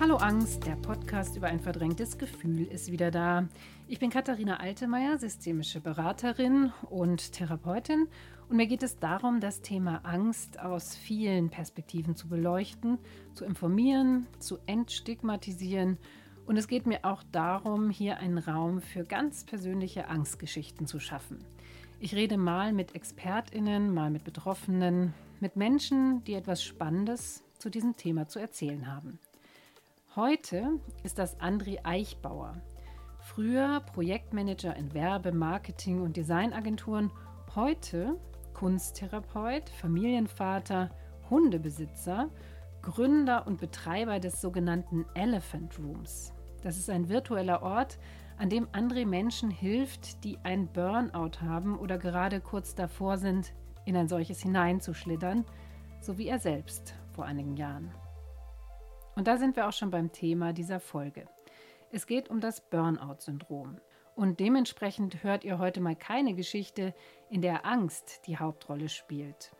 Hallo Angst, der Podcast über ein verdrängtes Gefühl ist wieder da. Ich bin Katharina Altemeyer, systemische Beraterin und Therapeutin und mir geht es darum, das Thema Angst aus vielen Perspektiven zu beleuchten, zu informieren, zu entstigmatisieren und es geht mir auch darum, hier einen Raum für ganz persönliche Angstgeschichten zu schaffen. Ich rede mal mit Expertinnen, mal mit Betroffenen, mit Menschen, die etwas Spannendes zu diesem Thema zu erzählen haben. Heute ist das André Eichbauer. Früher Projektmanager in Werbe-, Marketing- und Designagenturen, heute Kunsttherapeut, Familienvater, Hundebesitzer, Gründer und Betreiber des sogenannten Elephant Rooms. Das ist ein virtueller Ort, an dem André Menschen hilft, die ein Burnout haben oder gerade kurz davor sind, in ein solches hineinzuschlittern, so wie er selbst vor einigen Jahren. Und da sind wir auch schon beim Thema dieser Folge. Es geht um das Burnout-Syndrom. Und dementsprechend hört ihr heute mal keine Geschichte, in der Angst die Hauptrolle spielt.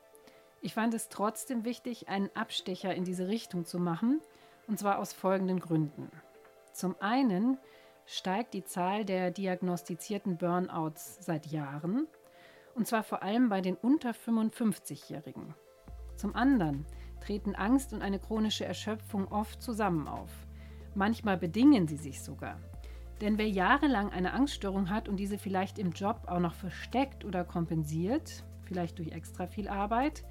Ich fand es trotzdem wichtig, einen Abstecher in diese Richtung zu machen, und zwar aus folgenden Gründen. Zum einen steigt die Zahl der diagnostizierten Burnouts seit Jahren, und zwar vor allem bei den unter 55-Jährigen. Zum anderen treten Angst und eine chronische Erschöpfung oft zusammen auf. Manchmal bedingen sie sich sogar. Denn wer jahrelang eine Angststörung hat und diese vielleicht im Job auch noch versteckt oder kompensiert, vielleicht durch extra viel Arbeit,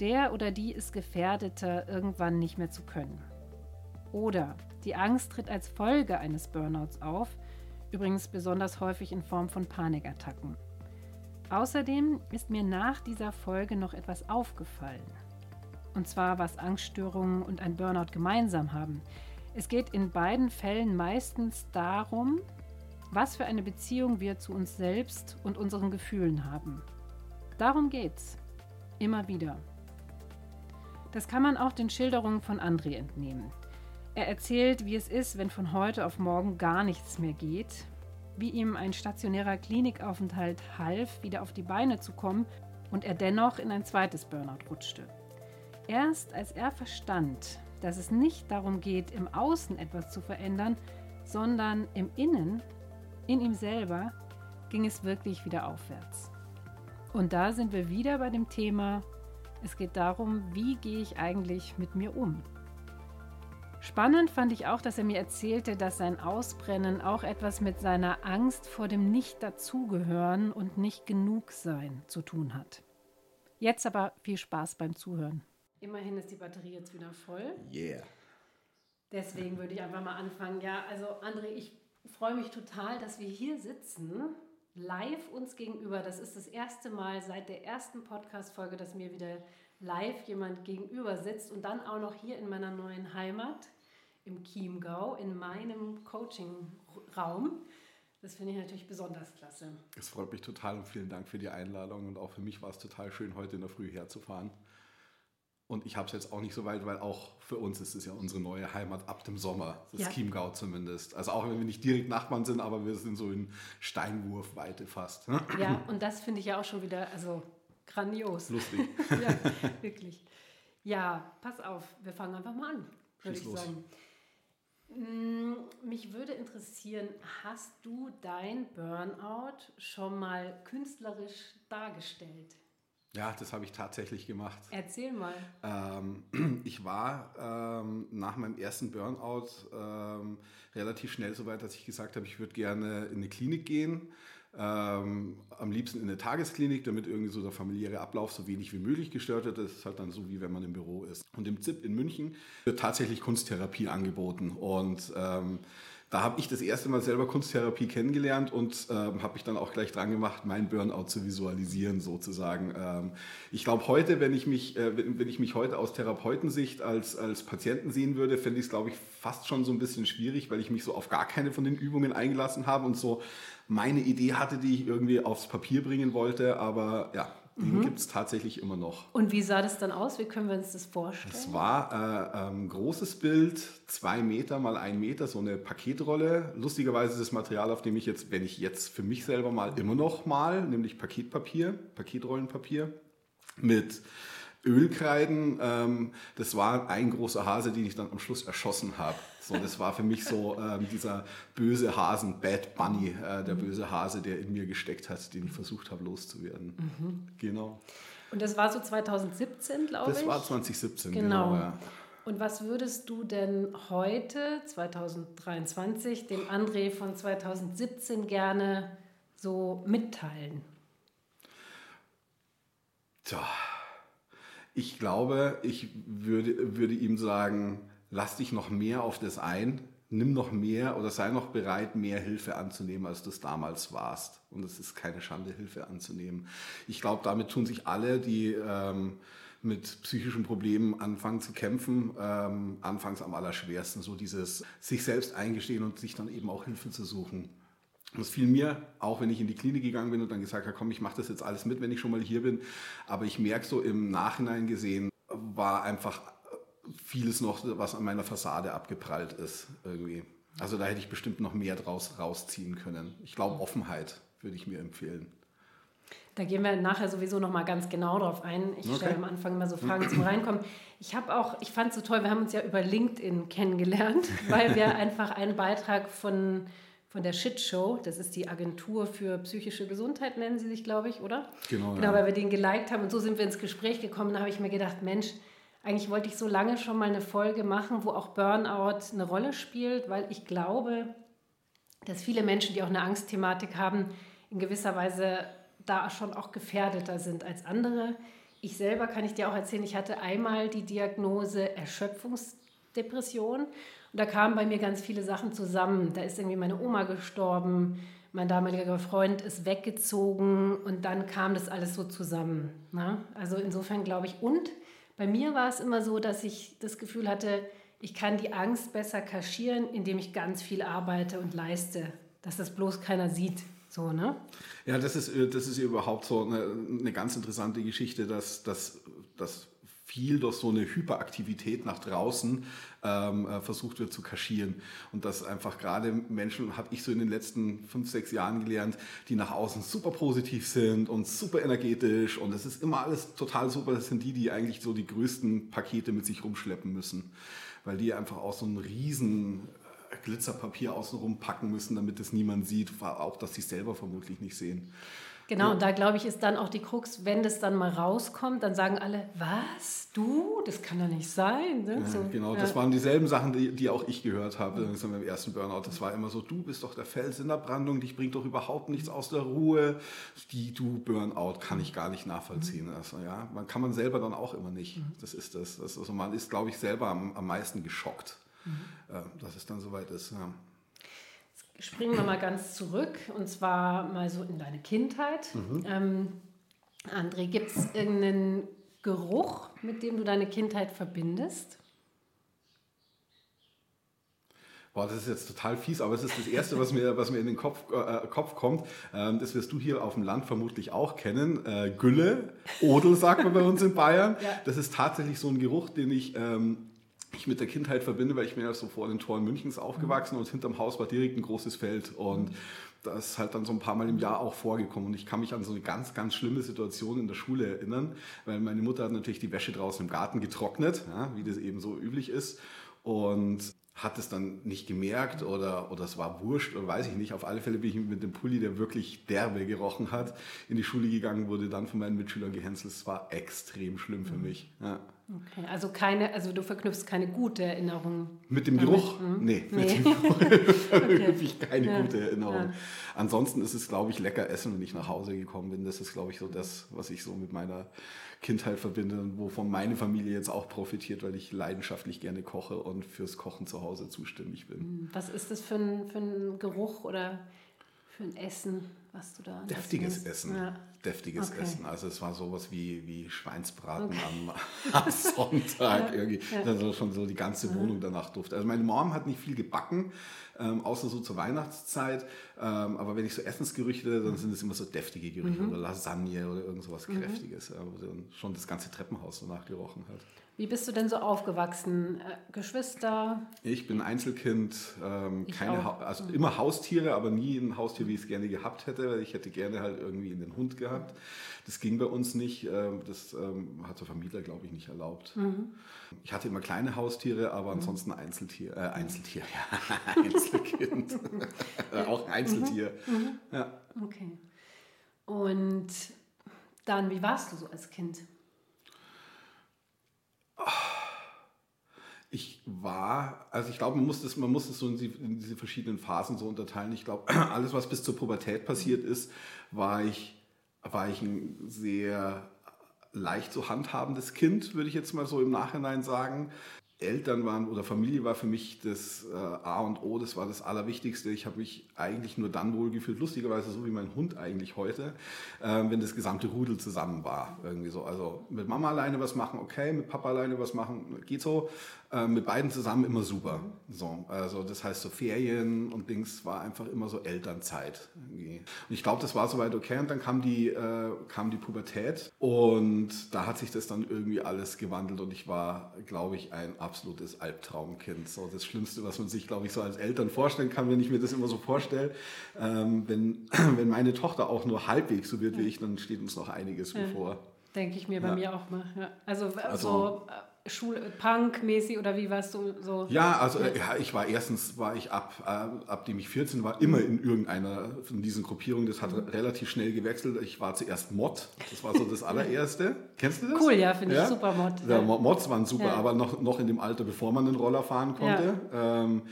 der oder die ist gefährdeter, irgendwann nicht mehr zu können. Oder die Angst tritt als Folge eines Burnouts auf, übrigens besonders häufig in Form von Panikattacken. Außerdem ist mir nach dieser Folge noch etwas aufgefallen. Und zwar, was Angststörungen und ein Burnout gemeinsam haben. Es geht in beiden Fällen meistens darum, was für eine Beziehung wir zu uns selbst und unseren Gefühlen haben. Darum geht's. Immer wieder. Das kann man auch den Schilderungen von André entnehmen. Er erzählt, wie es ist, wenn von heute auf morgen gar nichts mehr geht, wie ihm ein stationärer Klinikaufenthalt half, wieder auf die Beine zu kommen und er dennoch in ein zweites Burnout rutschte. Erst als er verstand, dass es nicht darum geht, im Außen etwas zu verändern, sondern im Innen, in ihm selber, ging es wirklich wieder aufwärts. Und da sind wir wieder bei dem Thema, es geht darum, wie gehe ich eigentlich mit mir um? Spannend fand ich auch, dass er mir erzählte, dass sein Ausbrennen auch etwas mit seiner Angst vor dem Nicht-Dazugehören und Nicht-Genug-Sein zu tun hat. Jetzt aber viel Spaß beim Zuhören. Immerhin ist die Batterie jetzt wieder voll. Yeah. Deswegen würde ich einfach mal anfangen. Ja, also André, ich freue mich total, dass wir hier sitzen, live uns gegenüber. Das ist das erste Mal seit der ersten Podcast-Folge, dass mir wieder live jemand gegenüber sitzt und dann auch noch hier in meiner neuen Heimat im Chiemgau, in meinem Coaching-Raum. Das finde ich natürlich besonders klasse. Es freut mich total und vielen Dank für die Einladung. Und auch für mich war es total schön, heute in der Früh herzufahren. Und ich habe es jetzt auch nicht so weit, weil auch für uns ist es ja unsere neue Heimat ab dem Sommer, das ja. Chiemgau zumindest. Also auch wenn wir nicht direkt Nachbarn sind, aber wir sind so in Steinwurfweite fast. Ja, und das finde ich ja auch schon wieder also grandios. Lustig. ja, wirklich. Ja, pass auf, wir fangen einfach mal an, würde ich los. sagen. Mm, mich würde interessieren, hast du dein Burnout schon mal künstlerisch dargestellt? Ja, das habe ich tatsächlich gemacht. Erzähl mal. Ähm, ich war ähm, nach meinem ersten Burnout ähm, relativ schnell so weit, dass ich gesagt habe, ich würde gerne in eine Klinik gehen. Ähm, am liebsten in eine Tagesklinik, damit irgendwie so der familiäre Ablauf so wenig wie möglich gestört wird. Das ist halt dann so, wie wenn man im Büro ist. Und im ZIP in München wird tatsächlich Kunsttherapie angeboten. Und ähm, da habe ich das erste Mal selber Kunsttherapie kennengelernt und ähm, habe mich dann auch gleich dran gemacht, meinen Burnout zu visualisieren sozusagen. Ähm, ich glaube heute, wenn ich mich, äh, wenn, wenn, ich mich heute aus Therapeutensicht als, als Patienten sehen würde, fände ich es, glaube ich, fast schon so ein bisschen schwierig, weil ich mich so auf gar keine von den Übungen eingelassen habe und so meine Idee hatte, die ich irgendwie aufs Papier bringen wollte. Aber ja, den mhm. gibt es tatsächlich immer noch. Und wie sah das dann aus? Wie können wir uns das vorstellen? Es war äh, ein ähm, großes Bild, zwei Meter mal ein Meter, so eine Paketrolle. Lustigerweise das Material, auf dem ich jetzt, wenn ich jetzt für mich selber mal immer noch mal, nämlich Paketpapier, Paketrollenpapier mit Ölkreiden, ähm, das war ein großer Hase, den ich dann am Schluss erschossen habe. So, das war für mich so ähm, dieser böse Hasen, Bad Bunny, äh, der böse Hase, der in mir gesteckt hat, den ich versucht habe loszuwerden. Mhm. Genau. Und das war so 2017, glaube ich? Das war 2017, genau. genau ja. Und was würdest du denn heute, 2023, dem André von 2017 gerne so mitteilen? Tja, ich glaube, ich würde, würde ihm sagen, lass dich noch mehr auf das ein, nimm noch mehr oder sei noch bereit, mehr Hilfe anzunehmen, als du es damals warst. Und es ist keine Schande, Hilfe anzunehmen. Ich glaube, damit tun sich alle, die ähm, mit psychischen Problemen anfangen zu kämpfen, ähm, anfangs am allerschwersten. So dieses sich selbst eingestehen und sich dann eben auch Hilfe zu suchen. Das fiel mir, auch wenn ich in die Klinik gegangen bin und dann gesagt habe, komm, ich mache das jetzt alles mit, wenn ich schon mal hier bin. Aber ich merke so im Nachhinein gesehen, war einfach vieles noch, was an meiner Fassade abgeprallt ist irgendwie. Also da hätte ich bestimmt noch mehr draus rausziehen können. Ich glaube, Offenheit würde ich mir empfehlen. Da gehen wir nachher sowieso noch mal ganz genau drauf ein. Ich okay. stelle am Anfang immer so Fragen zum Reinkommen. Ich habe auch, ich fand es so toll, wir haben uns ja über LinkedIn kennengelernt, weil wir einfach einen Beitrag von, von der Shit Show, das ist die Agentur für psychische Gesundheit, nennen sie sich, glaube ich, oder? Genau. Genau, ja. weil wir den geliked haben und so sind wir ins Gespräch gekommen. Da habe ich mir gedacht, Mensch, eigentlich wollte ich so lange schon mal eine Folge machen, wo auch Burnout eine Rolle spielt, weil ich glaube, dass viele Menschen, die auch eine Angstthematik haben, in gewisser Weise da schon auch gefährdeter sind als andere. Ich selber kann ich dir auch erzählen, ich hatte einmal die Diagnose Erschöpfungsdepression und da kamen bei mir ganz viele Sachen zusammen. Da ist irgendwie meine Oma gestorben, mein damaliger Freund ist weggezogen und dann kam das alles so zusammen. Ne? Also insofern glaube ich, und bei mir war es immer so, dass ich das Gefühl hatte, ich kann die Angst besser kaschieren, indem ich ganz viel arbeite und leiste, dass das bloß keiner sieht. So, ne? Ja, das ist, äh, das ist überhaupt so eine, eine ganz interessante Geschichte, dass, dass, dass viel durch so eine Hyperaktivität nach draußen ähm, äh, versucht wird zu kaschieren. Und dass einfach gerade Menschen, habe ich so in den letzten fünf, sechs Jahren gelernt, die nach außen super positiv sind und super energetisch und es ist immer alles total super. Das sind die, die eigentlich so die größten Pakete mit sich rumschleppen müssen, weil die einfach auch so einen riesen Glitzerpapier außenrum packen müssen, damit es niemand sieht, auch dass sie es selber vermutlich nicht sehen. Genau, und da glaube ich, ist dann auch die Krux, wenn das dann mal rauskommt, dann sagen alle, was, du, das kann doch nicht sein. Ne? Ja, so, genau, ja. das waren dieselben Sachen, die, die auch ich gehört habe mhm. beim ersten Burnout. Das war immer so, du bist doch der Fels in der Brandung, dich bringt doch überhaupt nichts aus der Ruhe. Die du Burnout kann ich gar nicht nachvollziehen. Mhm. Also, ja, man kann man selber dann auch immer nicht. Mhm. Das ist das. das also man ist, glaube ich, selber am, am meisten geschockt mhm. äh, dass es dann soweit ist. Ja. Springen wir mal ganz zurück und zwar mal so in deine Kindheit. Mhm. Ähm, André, gibt es irgendeinen Geruch, mit dem du deine Kindheit verbindest? Boah, das ist jetzt total fies, aber es ist das Erste, was mir, was mir in den Kopf, äh, Kopf kommt. Ähm, das wirst du hier auf dem Land vermutlich auch kennen. Äh, Gülle, Odel sagt man bei uns in Bayern. Ja. Das ist tatsächlich so ein Geruch, den ich ähm, ich mit der Kindheit verbinde, weil ich bin ja so vor den Toren Münchens aufgewachsen mhm. und hinterm Haus war direkt ein großes Feld und das ist halt dann so ein paar Mal im Jahr auch vorgekommen und ich kann mich an so eine ganz, ganz schlimme Situation in der Schule erinnern, weil meine Mutter hat natürlich die Wäsche draußen im Garten getrocknet, ja, wie das eben so üblich ist und hat es dann nicht gemerkt oder, oder es war wurscht oder weiß ich nicht. Auf alle Fälle bin ich mit dem Pulli, der wirklich derbe gerochen hat, in die Schule gegangen, wurde dann von meinen Mitschülern gehänselt. Es war extrem schlimm für mhm. mich. Ja. Okay, also keine, also du verknüpfst keine gute Erinnerung. Mit dem damit. Geruch? Hm? Nee, nee, mit dem Geruch verknüpfe ich keine ja. gute Erinnerung. Ja. Ansonsten ist es, glaube ich, lecker essen, wenn ich nach Hause gekommen bin. Das ist, glaube ich, so das, was ich so mit meiner Kindheit verbinde und wovon meine Familie jetzt auch profitiert, weil ich leidenschaftlich gerne koche und fürs Kochen zu Hause zuständig bin. Hm, was ist das für ein, für ein Geruch oder für ein Essen, was du da Deftiges Essen. Ja. Deftiges okay. Essen. Also es war sowas wie, wie Schweinsbraten okay. am, am, Sonntag. ja. irgendwie. Ja. Also schon so die ganze Wohnung danach durfte. Also meine Mom hat nicht viel gebacken, ähm, außer so zur Weihnachtszeit. Ähm, aber wenn ich so Essensgerüchte, dann sind es immer so deftige Gerüche mhm. oder Lasagne oder irgend sowas mhm. Kräftiges, wo dann schon das ganze Treppenhaus so nachgerochen hat. Wie bist du denn so aufgewachsen? Äh, Geschwister? Ich bin Einzelkind, ähm, keine also immer Haustiere, aber nie ein Haustier, wie ich es gerne gehabt hätte. Ich hätte gerne halt irgendwie einen Hund gehabt. Das ging bei uns nicht. Ähm, das ähm, hat der Vermieter, glaube ich, nicht erlaubt. Mhm. Ich hatte immer kleine Haustiere, aber mhm. ansonsten Einzeltier. Äh, Einzeltier, ja. Einzelkind. Auch ein Einzeltier. Mhm. mhm. Ja. Okay. Und dann, wie warst du so als Kind? Ich war, also ich glaube, man muss das, man muss das so in, die, in diese verschiedenen Phasen so unterteilen. Ich glaube, alles, was bis zur Pubertät passiert ist, war ich, war ich ein sehr leicht zu handhabendes Kind, würde ich jetzt mal so im Nachhinein sagen. Eltern waren oder Familie war für mich das äh, A und O, das war das Allerwichtigste. Ich habe mich eigentlich nur dann wohlgefühlt, lustigerweise so wie mein Hund eigentlich heute, äh, wenn das gesamte Rudel zusammen war. Irgendwie so. Also mit Mama alleine was machen, okay, mit Papa alleine was machen, geht so. Äh, mit beiden zusammen immer super. So, also das heißt so Ferien und Dings war einfach immer so Elternzeit. Irgendwie. Und ich glaube, das war soweit okay. Und dann kam die, äh, kam die Pubertät und da hat sich das dann irgendwie alles gewandelt und ich war, glaube ich, ein absolutes Albtraumkind. So das Schlimmste, was man sich, glaube ich, so als Eltern vorstellen kann, wenn ich mir das immer so vorstelle. Ähm, wenn, wenn meine Tochter auch nur halbwegs so wird wie ich, dann steht uns noch einiges ja. bevor. Denke ich mir bei ja. mir auch mal. Ja. Also, also so Schul Punk-mäßig oder wie warst du so? Ja, also äh, ja, ich war erstens war ich ab, äh, ab dem ich 14 war, immer in irgendeiner von diesen Gruppierungen. Das hat mhm. relativ schnell gewechselt. Ich war zuerst Mod, das war so das allererste. Kennst du das? Cool, ja, finde ja? ich super Mod. Ja, Mods waren super, aber noch, noch in dem Alter, bevor man den Roller fahren konnte. Ähm,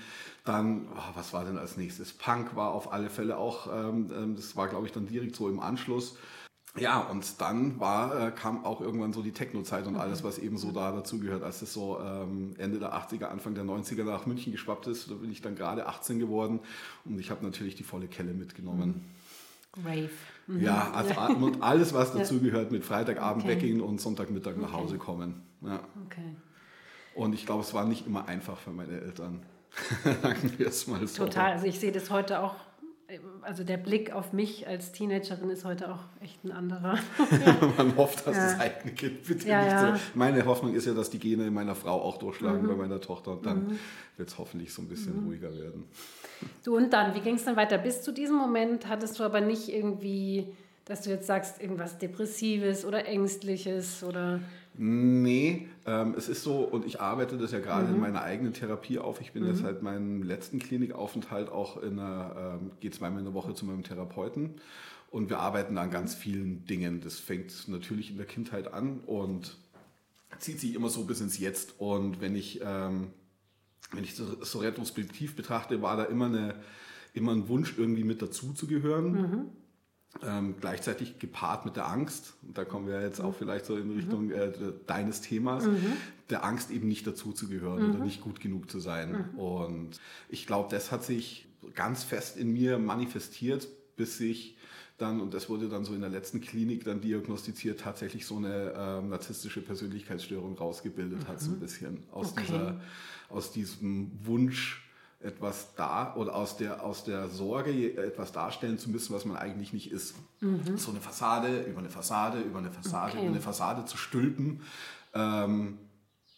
dann, oh, was war denn als nächstes? Punk war auf alle Fälle auch, ähm, ähm das war glaube ich dann direkt so im Anschluss. Ja, und dann war, äh, kam auch irgendwann so die Techno-Zeit und okay. alles, was eben so da dazugehört. Als es so ähm, Ende der 80er, Anfang der 90er nach München geschwappt ist, da bin ich dann gerade 18 geworden und ich habe natürlich die volle Kelle mitgenommen. Rave. Mhm. Ja, also und alles, was dazugehört, mit Freitagabend okay. weggehen und Sonntagmittag okay. nach Hause kommen. Ja. Okay. Und ich glaube, es war nicht immer einfach für meine Eltern. Sagen wir es mal so. Total. Also ich sehe das heute auch also der Blick auf mich als Teenagerin ist heute auch echt ein anderer. Man hofft, dass ja. das eigene Kind bitte ja, nicht ja. so. Meine Hoffnung ist ja, dass die Gene meiner Frau auch durchschlagen mhm. bei meiner Tochter und dann mhm. wird es hoffentlich so ein bisschen mhm. ruhiger werden. Du und dann, wie ging es dann weiter? Bis zu diesem Moment hattest du aber nicht irgendwie, dass du jetzt sagst, irgendwas Depressives oder Ängstliches oder. Nee, ähm, es ist so, und ich arbeite das ja gerade mhm. in meiner eigenen Therapie auf. Ich bin mhm. jetzt seit meinem letzten Klinikaufenthalt auch in einer, ähm, gehe zweimal in der Woche zu meinem Therapeuten. Und wir arbeiten an ganz vielen Dingen. Das fängt natürlich in der Kindheit an und zieht sich immer so bis ins Jetzt. Und wenn ich, ähm, wenn ich so, so retrospektiv betrachte, war da immer, eine, immer ein Wunsch, irgendwie mit dazu zu gehören. Mhm ähm, gleichzeitig gepaart mit der Angst, und da kommen wir jetzt auch vielleicht so in Richtung mhm. äh, deines Themas, mhm. der Angst eben nicht dazuzugehören mhm. oder nicht gut genug zu sein. Mhm. Und ich glaube, das hat sich ganz fest in mir manifestiert, bis sich dann, und das wurde dann so in der letzten Klinik dann diagnostiziert, tatsächlich so eine ähm, narzisstische Persönlichkeitsstörung rausgebildet hat, so ein mhm. bisschen aus, okay. dieser, aus diesem Wunsch, etwas da oder aus der, aus der Sorge etwas darstellen zu müssen, was man eigentlich nicht ist. Mhm. So eine Fassade über eine Fassade über eine Fassade okay. über eine Fassade zu stülpen, ähm,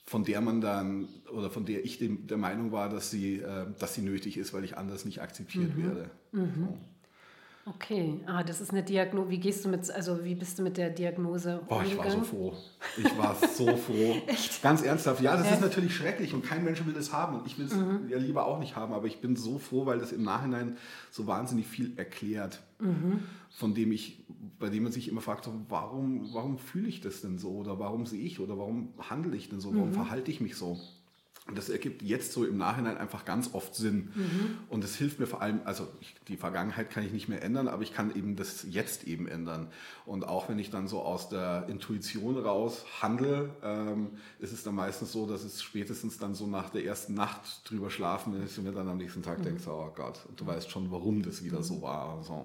von der man dann oder von der ich dem, der Meinung war, dass sie, äh, dass sie nötig ist, weil ich anders nicht akzeptiert mhm. werde. Mhm. So. Okay, ah, das ist eine Diagnose. Wie gehst du mit, also wie bist du mit der Diagnose Boah, ich war so froh. Ich war so froh. Echt? Ganz ernsthaft. Ja, das Echt? ist natürlich schrecklich und kein Mensch will das haben und ich will es mhm. ja lieber auch nicht haben, aber ich bin so froh, weil das im Nachhinein so wahnsinnig viel erklärt, mhm. von dem ich, bei dem man sich immer fragt, warum, warum fühle ich das denn so oder warum sehe ich oder warum handle ich denn so, warum mhm. verhalte ich mich so? Und das ergibt jetzt so im Nachhinein einfach ganz oft Sinn. Mhm. Und es hilft mir vor allem, also ich, die Vergangenheit kann ich nicht mehr ändern, aber ich kann eben das jetzt eben ändern. Und auch wenn ich dann so aus der Intuition raus handle, ähm, ist es dann meistens so, dass es spätestens dann so nach der ersten Nacht drüber schlafen, wenn ich mir dann am nächsten Tag mhm. denke, oh Gott, und du weißt schon, warum das wieder so war. So.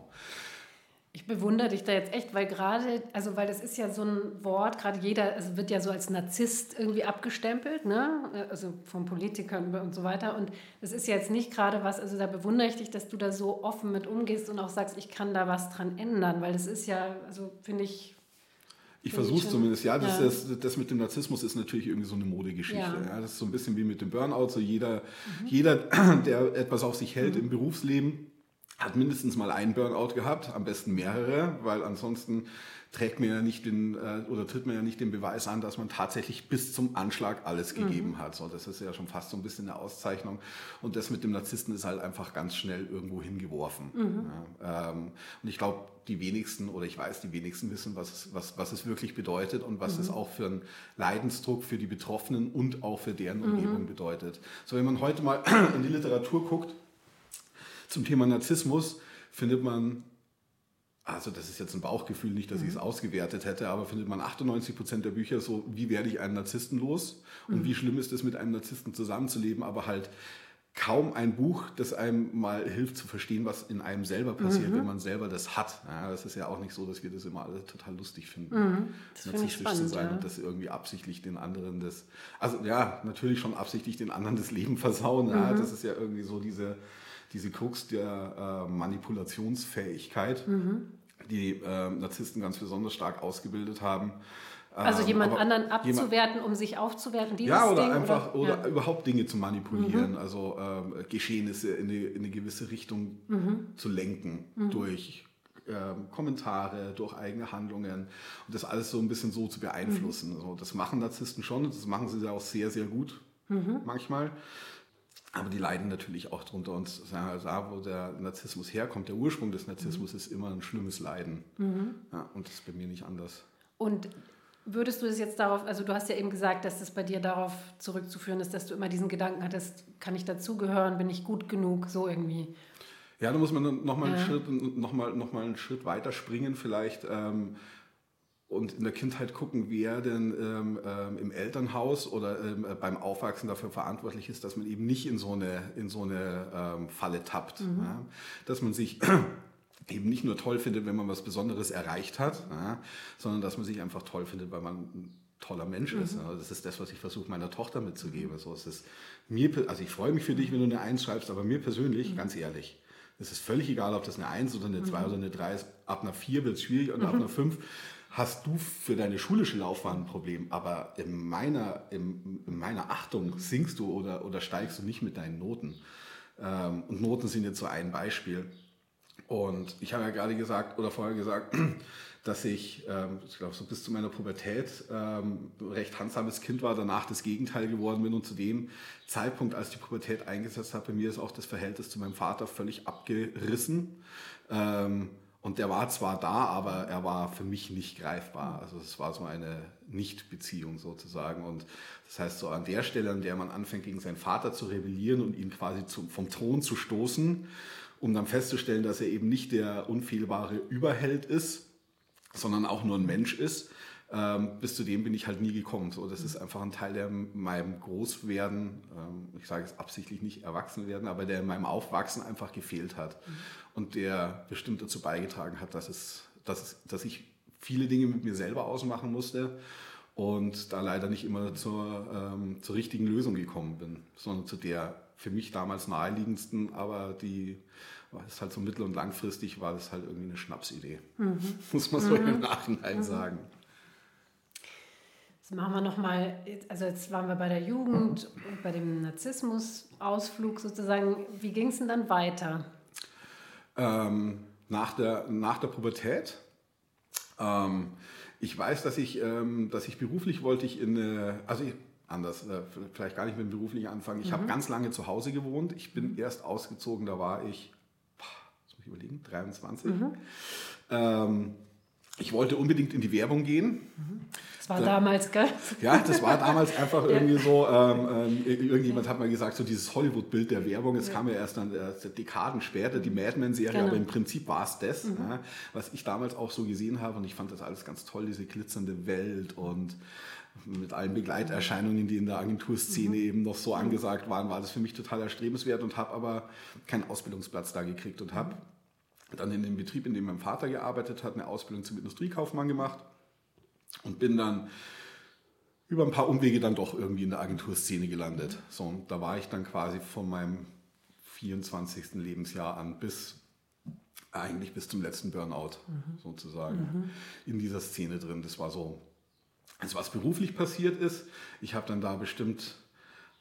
Ich bewundere dich da jetzt echt, weil gerade, also weil das ist ja so ein Wort, gerade jeder also wird ja so als Narzisst irgendwie abgestempelt, ne? also von Politikern und so weiter. Und das ist ja jetzt nicht gerade was, also da bewundere ich dich, dass du da so offen mit umgehst und auch sagst, ich kann da was dran ändern, weil das ist ja, also finde ich, ich versuche es zumindest, ja das, ja. Das, das, mit dem Narzissmus ist natürlich irgendwie so eine Modegeschichte. Ja. ja. das ist so ein bisschen wie mit dem Burnout. So jeder, mhm. jeder der etwas auf sich hält mhm. im Berufsleben, hat mindestens mal einen Burnout gehabt, am besten mehrere, weil ansonsten trägt man ja nicht den äh, oder tritt man ja nicht den Beweis an, dass man tatsächlich bis zum Anschlag alles mhm. gegeben hat. So, das ist ja schon fast so ein bisschen eine Auszeichnung. Und das mit dem Narzissten ist halt einfach ganz schnell irgendwo hingeworfen. Mhm. Ja, ähm, und ich glaube, die wenigsten oder ich weiß, die wenigsten wissen, was es, was, was es wirklich bedeutet und was mhm. es auch für einen Leidensdruck für die Betroffenen und auch für deren mhm. Umgebung bedeutet. So, wenn man heute mal in die Literatur guckt zum Thema Narzissmus, findet man also das ist jetzt ein Bauchgefühl, nicht, dass mhm. ich es ausgewertet hätte, aber findet man 98 Prozent der Bücher so, wie werde ich einen Narzissten los und mhm. wie schlimm ist es, mit einem Narzissten zusammenzuleben, aber halt kaum ein Buch, das einem mal hilft zu verstehen, was in einem selber passiert, mhm. wenn man selber das hat. Ja, das ist ja auch nicht so, dass wir das immer alle total lustig finden, mhm. narzisstisch spannend, zu sein ja. und das irgendwie absichtlich den anderen das, also ja, natürlich schon absichtlich den anderen das Leben versauen. Ja, mhm. das ist ja irgendwie so diese diese Krux der äh, Manipulationsfähigkeit, mhm. die äh, Narzissten ganz besonders stark ausgebildet haben. Also ähm, jemand anderen abzuwerten, jemand, um sich aufzuwerten, dieses Ja, oder Ding, einfach, oder, oder überhaupt Dinge zu manipulieren, mhm. also ähm, Geschehnisse in eine, in eine, gewisse Richtung mhm. zu lenken mhm. durch ähm, Kommentare, durch eigene Handlungen und das alles so ein bisschen so zu beeinflussen. Also das machen Narzissten schon und das machen sie auch sehr, sehr gut mhm. manchmal. Aber die leiden natürlich auch drunter. Und da, wo der Narzissmus herkommt, der Ursprung des Narzissmus mhm. ist immer ein schlimmes Leiden. Mhm. Ja, und das ist bei mir nicht anders. Und würdest du es jetzt darauf, also du hast ja eben gesagt, dass das bei dir darauf zurückzuführen ist, dass du immer diesen Gedanken hattest, kann ich dazugehören, bin ich gut genug, so irgendwie. Ja, da muss man nochmal ja. einen, Schritt, noch mal, noch mal einen Schritt weiter springen vielleicht. Ähm, und in der Kindheit gucken, wer denn ähm, ähm, im Elternhaus oder ähm, äh, beim Aufwachsen dafür verantwortlich ist, dass man eben nicht in so eine, in so eine ähm, Falle tappt. Mhm. Ja? Dass man sich eben nicht nur toll findet, wenn man was Besonderes erreicht hat, ja? sondern dass man sich einfach toll findet, weil man ein toller Mensch mhm. ist. Also das ist das, was ich versuche, meiner Tochter mitzugeben. Also, es ist mir, also ich freue mich für dich, wenn du eine Eins schreibst, aber mir persönlich, mhm. ganz ehrlich, es ist völlig egal, ob das eine Eins oder eine Zwei mhm. oder eine Drei ist. Ab einer Vier wird es schwierig und ab mhm. einer Fünf hast du für deine schulische Laufbahn ein Problem, aber in meiner, in, in meiner Achtung sinkst du oder, oder steigst du nicht mit deinen Noten. Ähm, und Noten sind jetzt so ein Beispiel. Und ich habe ja gerade gesagt oder vorher gesagt, dass ich, ähm, ich glaube, so bis zu meiner Pubertät ähm, recht handsames Kind war, danach das Gegenteil geworden bin und zu dem Zeitpunkt, als die Pubertät eingesetzt hat, bei mir ist auch das Verhältnis zu meinem Vater völlig abgerissen. Ähm, und der war zwar da, aber er war für mich nicht greifbar. Also es war so eine Nicht-Beziehung sozusagen. Und das heißt, so an der Stelle, an der man anfängt, gegen seinen Vater zu rebellieren und ihn quasi zum, vom Thron zu stoßen, um dann festzustellen, dass er eben nicht der unfehlbare Überheld ist, sondern auch nur ein Mensch ist, ähm, bis zu dem bin ich halt nie gekommen. So, das ist einfach ein Teil, der in meinem Großwerden, ähm, ich sage es absichtlich nicht Erwachsenwerden, aber der in meinem Aufwachsen einfach gefehlt hat. Mhm. Und der bestimmt dazu beigetragen hat, dass, es, dass, es, dass ich viele Dinge mit mir selber ausmachen musste und da leider nicht immer zur, ähm, zur richtigen Lösung gekommen bin, sondern zu der für mich damals naheliegendsten, aber die es halt so mittel- und langfristig war das halt irgendwie eine Schnapsidee, mhm. muss man so mhm. im Nachhinein mhm. sagen. Machen wir nochmal, also jetzt waren wir bei der Jugend und bei dem Narzissmus-Ausflug sozusagen. Wie ging es denn dann weiter? Ähm, nach, der, nach der Pubertät. Ähm, ich weiß, dass ich, ähm, dass ich beruflich wollte ich in eine, also ich, anders, äh, vielleicht gar nicht mit dem beruflichen anfangen. Ich mhm. habe ganz lange zu Hause gewohnt. Ich bin erst ausgezogen, da war ich, boah, muss ich überlegen, 23. Mhm. Ich wollte unbedingt in die Werbung gehen. Das war da, damals, gell? Ja, das war damals einfach irgendwie so, ähm, ähm, irgendjemand hat mal gesagt, so dieses Hollywood-Bild der Werbung, es ja. kam ja erst dann äh, Dekaden später, die Mad Men-Serie, genau. aber im Prinzip war es das, mhm. ja, was ich damals auch so gesehen habe und ich fand das alles ganz toll, diese glitzernde Welt und mit allen Begleiterscheinungen, die in der Agenturszene mhm. eben noch so angesagt waren, war das für mich total erstrebenswert und habe aber keinen Ausbildungsplatz da gekriegt und habe dann in dem Betrieb, in dem mein Vater gearbeitet hat, eine Ausbildung zum Industriekaufmann gemacht und bin dann über ein paar Umwege dann doch irgendwie in der Agenturszene gelandet. So, und da war ich dann quasi von meinem 24. Lebensjahr an bis eigentlich bis zum letzten Burnout mhm. sozusagen mhm. in dieser Szene drin. Das war so, also was beruflich passiert ist. Ich habe dann da bestimmt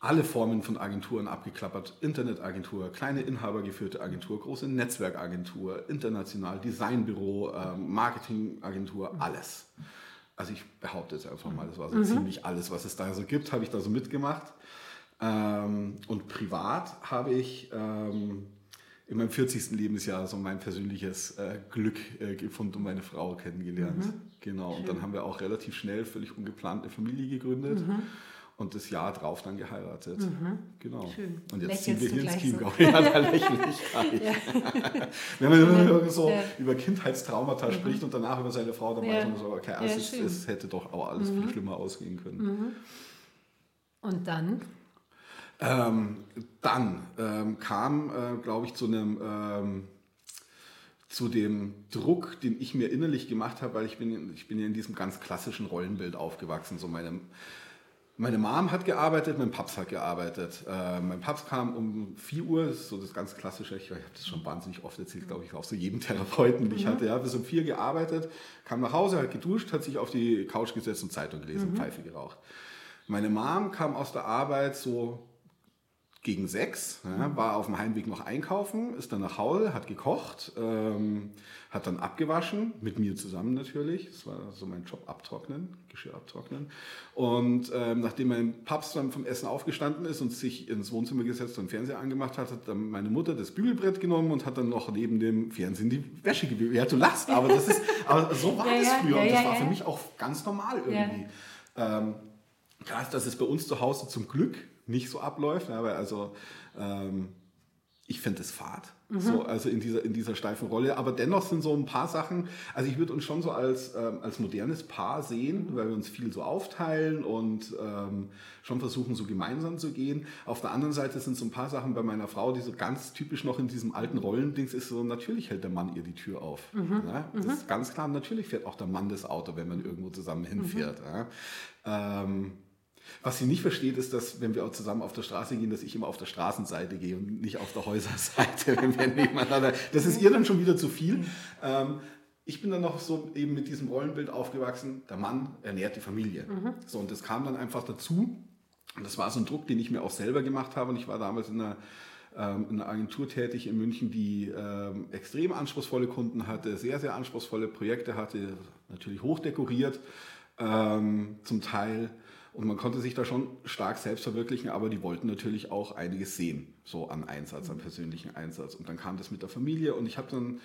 alle Formen von Agenturen abgeklappert. Internetagentur, kleine inhabergeführte Agentur, große Netzwerkagentur, international, Designbüro, ähm, Marketingagentur, alles. Also ich behaupte jetzt einfach mal, das war so mhm. ziemlich alles, was es da so gibt, habe ich da so mitgemacht. Ähm, und privat habe ich ähm, in meinem 40. Lebensjahr so mein persönliches äh, Glück äh, gefunden und meine Frau kennengelernt. Mhm. Genau. Schön. Und dann haben wir auch relativ schnell, völlig ungeplant, eine Familie gegründet. Mhm und das Jahr drauf dann geheiratet. Mhm. Genau. Schön. Und jetzt ziehen wir hier ins Chiemgau. So. Ja, da lächle ich gar nicht. Wenn man ja. so ja. über Kindheitstraumata mhm. spricht und danach über seine Frau, dann ja. weiß man so, okay, also es, es, hätte doch auch alles mhm. viel schlimmer ausgehen können. Mhm. Und dann? Ähm, dann ähm, kam, äh, glaube ich, zu einem... Ähm, zu dem Druck, den ich mir innerlich gemacht habe, weil ich bin, ich bin ja in diesem ganz klassischen Rollenbild aufgewachsen. So meine, meine Mom hat gearbeitet, mein Paps hat gearbeitet. Äh, mein Paps kam um 4 Uhr, das ist so das ganz klassische, ich, ich habe das schon wahnsinnig oft erzählt, glaube ich, auch so jedem Therapeuten, den ich mhm. hatte. Ja, bis um 4 gearbeitet, kam nach Hause, hat geduscht, hat sich auf die Couch gesetzt und Zeitung gelesen, mhm. Pfeife geraucht. Meine Mom kam aus der Arbeit so gegen sechs, ja, war auf dem Heimweg noch einkaufen, ist dann nach Hause, hat gekocht, ähm, hat dann abgewaschen, mit mir zusammen natürlich. Das war so mein Job, abtrocknen, Geschirr abtrocknen. Und ähm, nachdem mein Papst dann vom Essen aufgestanden ist und sich ins Wohnzimmer gesetzt und Fernseher angemacht hat, hat dann meine Mutter das Bügelbrett genommen und hat dann noch neben dem Fernsehen die Wäsche gebügelt. Ja, du lachst, aber das ist, aber so war ja, das früher ja, und das war für mich auch ganz normal irgendwie. Ähm, klar ist, dass es bei uns zu Hause zum Glück nicht so abläuft. Aber also ähm, ich finde es fad. Mhm. So, also in dieser, in dieser steifen Rolle. Aber dennoch sind so ein paar Sachen, also ich würde uns schon so als, ähm, als modernes Paar sehen, weil wir uns viel so aufteilen und ähm, schon versuchen, so gemeinsam zu gehen. Auf der anderen Seite sind so ein paar Sachen bei meiner Frau, die so ganz typisch noch in diesem alten Rollendings ist, so natürlich hält der Mann ihr die Tür auf. Mhm. Ja, das mhm. ist ganz klar, natürlich fährt auch der Mann das Auto, wenn man irgendwo zusammen hinfährt. Mhm. Ja. Ähm, was sie nicht versteht, ist, dass, wenn wir auch zusammen auf der Straße gehen, dass ich immer auf der Straßenseite gehe und nicht auf der Häuserseite, wenn wir nebeneinander. Das ist ihr dann schon wieder zu viel. Ähm, ich bin dann noch so eben mit diesem Rollenbild aufgewachsen, der Mann ernährt die Familie. Mhm. So, und das kam dann einfach dazu. Und das war so ein Druck, den ich mir auch selber gemacht habe. Und ich war damals in einer, ähm, in einer Agentur tätig in München, die ähm, extrem anspruchsvolle Kunden hatte, sehr, sehr anspruchsvolle Projekte hatte, natürlich hochdekoriert ähm, zum Teil. Und man konnte sich da schon stark selbst verwirklichen, aber die wollten natürlich auch einiges sehen, so an Einsatz, an persönlichen Einsatz. Und dann kam das mit der Familie und ich habe dann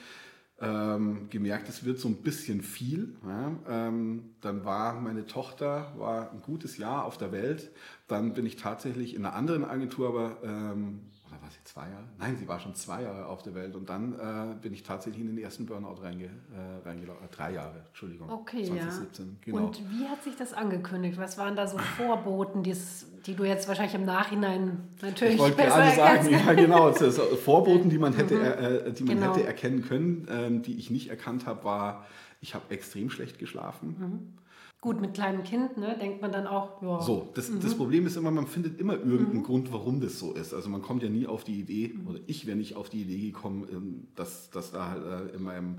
ähm, gemerkt, es wird so ein bisschen viel. Ja. Ähm, dann war meine Tochter war ein gutes Jahr auf der Welt. Dann bin ich tatsächlich in einer anderen Agentur, aber ähm, war sie zwei Jahre? Nein, sie war schon zwei Jahre auf der Welt und dann äh, bin ich tatsächlich in den ersten Burnout reinge, äh, reingelaufen. Äh, drei Jahre, Entschuldigung. Okay, 2017, ja. Genau. Und wie hat sich das angekündigt? Was waren da so Vorboten, die du jetzt wahrscheinlich im Nachhinein natürlich ich wollte gerade sagen, ja genau, Vorboten, die man hätte, mhm. äh, die man genau. hätte erkennen können, ähm, die ich nicht erkannt habe, war, ich habe extrem schlecht geschlafen. Mhm Gut, mit kleinem Kind ne, denkt man dann auch, ja. So, das, mhm. das Problem ist immer, man findet immer irgendeinen mhm. Grund, warum das so ist. Also man kommt ja nie auf die Idee, mhm. oder ich wäre nicht auf die Idee gekommen, ähm, dass, dass da halt äh, in meinem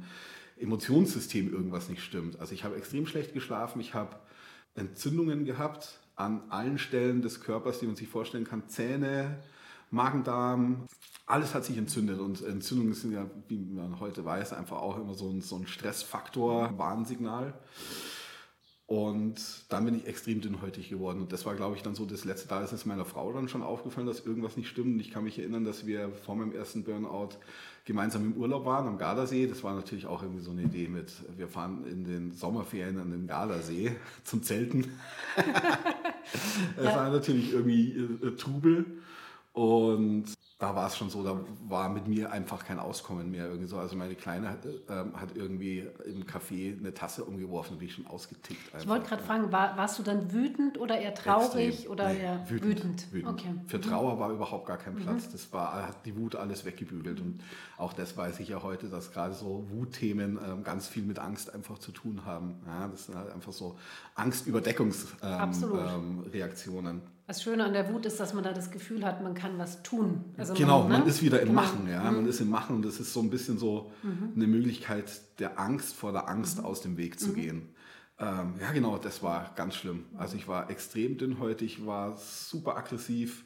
Emotionssystem irgendwas nicht stimmt. Also ich habe extrem schlecht geschlafen, ich habe Entzündungen gehabt an allen Stellen des Körpers, die man sich vorstellen kann. Zähne, Magen-Darm, alles hat sich entzündet und Entzündungen sind ja, wie man heute weiß, einfach auch immer so ein, so ein Stressfaktor, Warnsignal. Und dann bin ich extrem dünnhäutig geworden. Und das war, glaube ich, dann so das letzte. Da ist es meiner Frau dann schon aufgefallen, dass irgendwas nicht stimmt. Und ich kann mich erinnern, dass wir vor meinem ersten Burnout gemeinsam im Urlaub waren am Gardasee. Das war natürlich auch irgendwie so eine Idee mit, wir fahren in den Sommerferien an den Gardasee zum Zelten. das war natürlich irgendwie äh, Trubel. Und da war es schon so, da war mit mir einfach kein Auskommen mehr. Irgendwie so. Also meine Kleine hat, ähm, hat irgendwie im Café eine Tasse umgeworfen und bin ich schon ausgetickt. Einfach. Ich wollte gerade fragen, war, warst du dann wütend oder eher traurig Extrem. oder nee, eher wütend? Wütend. wütend. Okay. Für mhm. Trauer war überhaupt gar kein Platz. Mhm. Das war, hat die Wut alles weggebügelt. Und auch das weiß ich ja heute, dass gerade so Wutthemen ähm, ganz viel mit Angst einfach zu tun haben. Ja, das sind halt einfach so Angstüberdeckungsreaktionen. Ähm, das Schöne an der Wut ist, dass man da das Gefühl hat, man kann was tun. Also genau, man, ne? man, ist wieder im genau. Machen, ja. Mhm. Man ist im Machen und das ist so ein bisschen so mhm. eine Möglichkeit der Angst vor der Angst mhm. aus dem Weg zu mhm. gehen. Ähm, ja, genau, das war ganz schlimm. Also ich war extrem dünnhäutig, war super aggressiv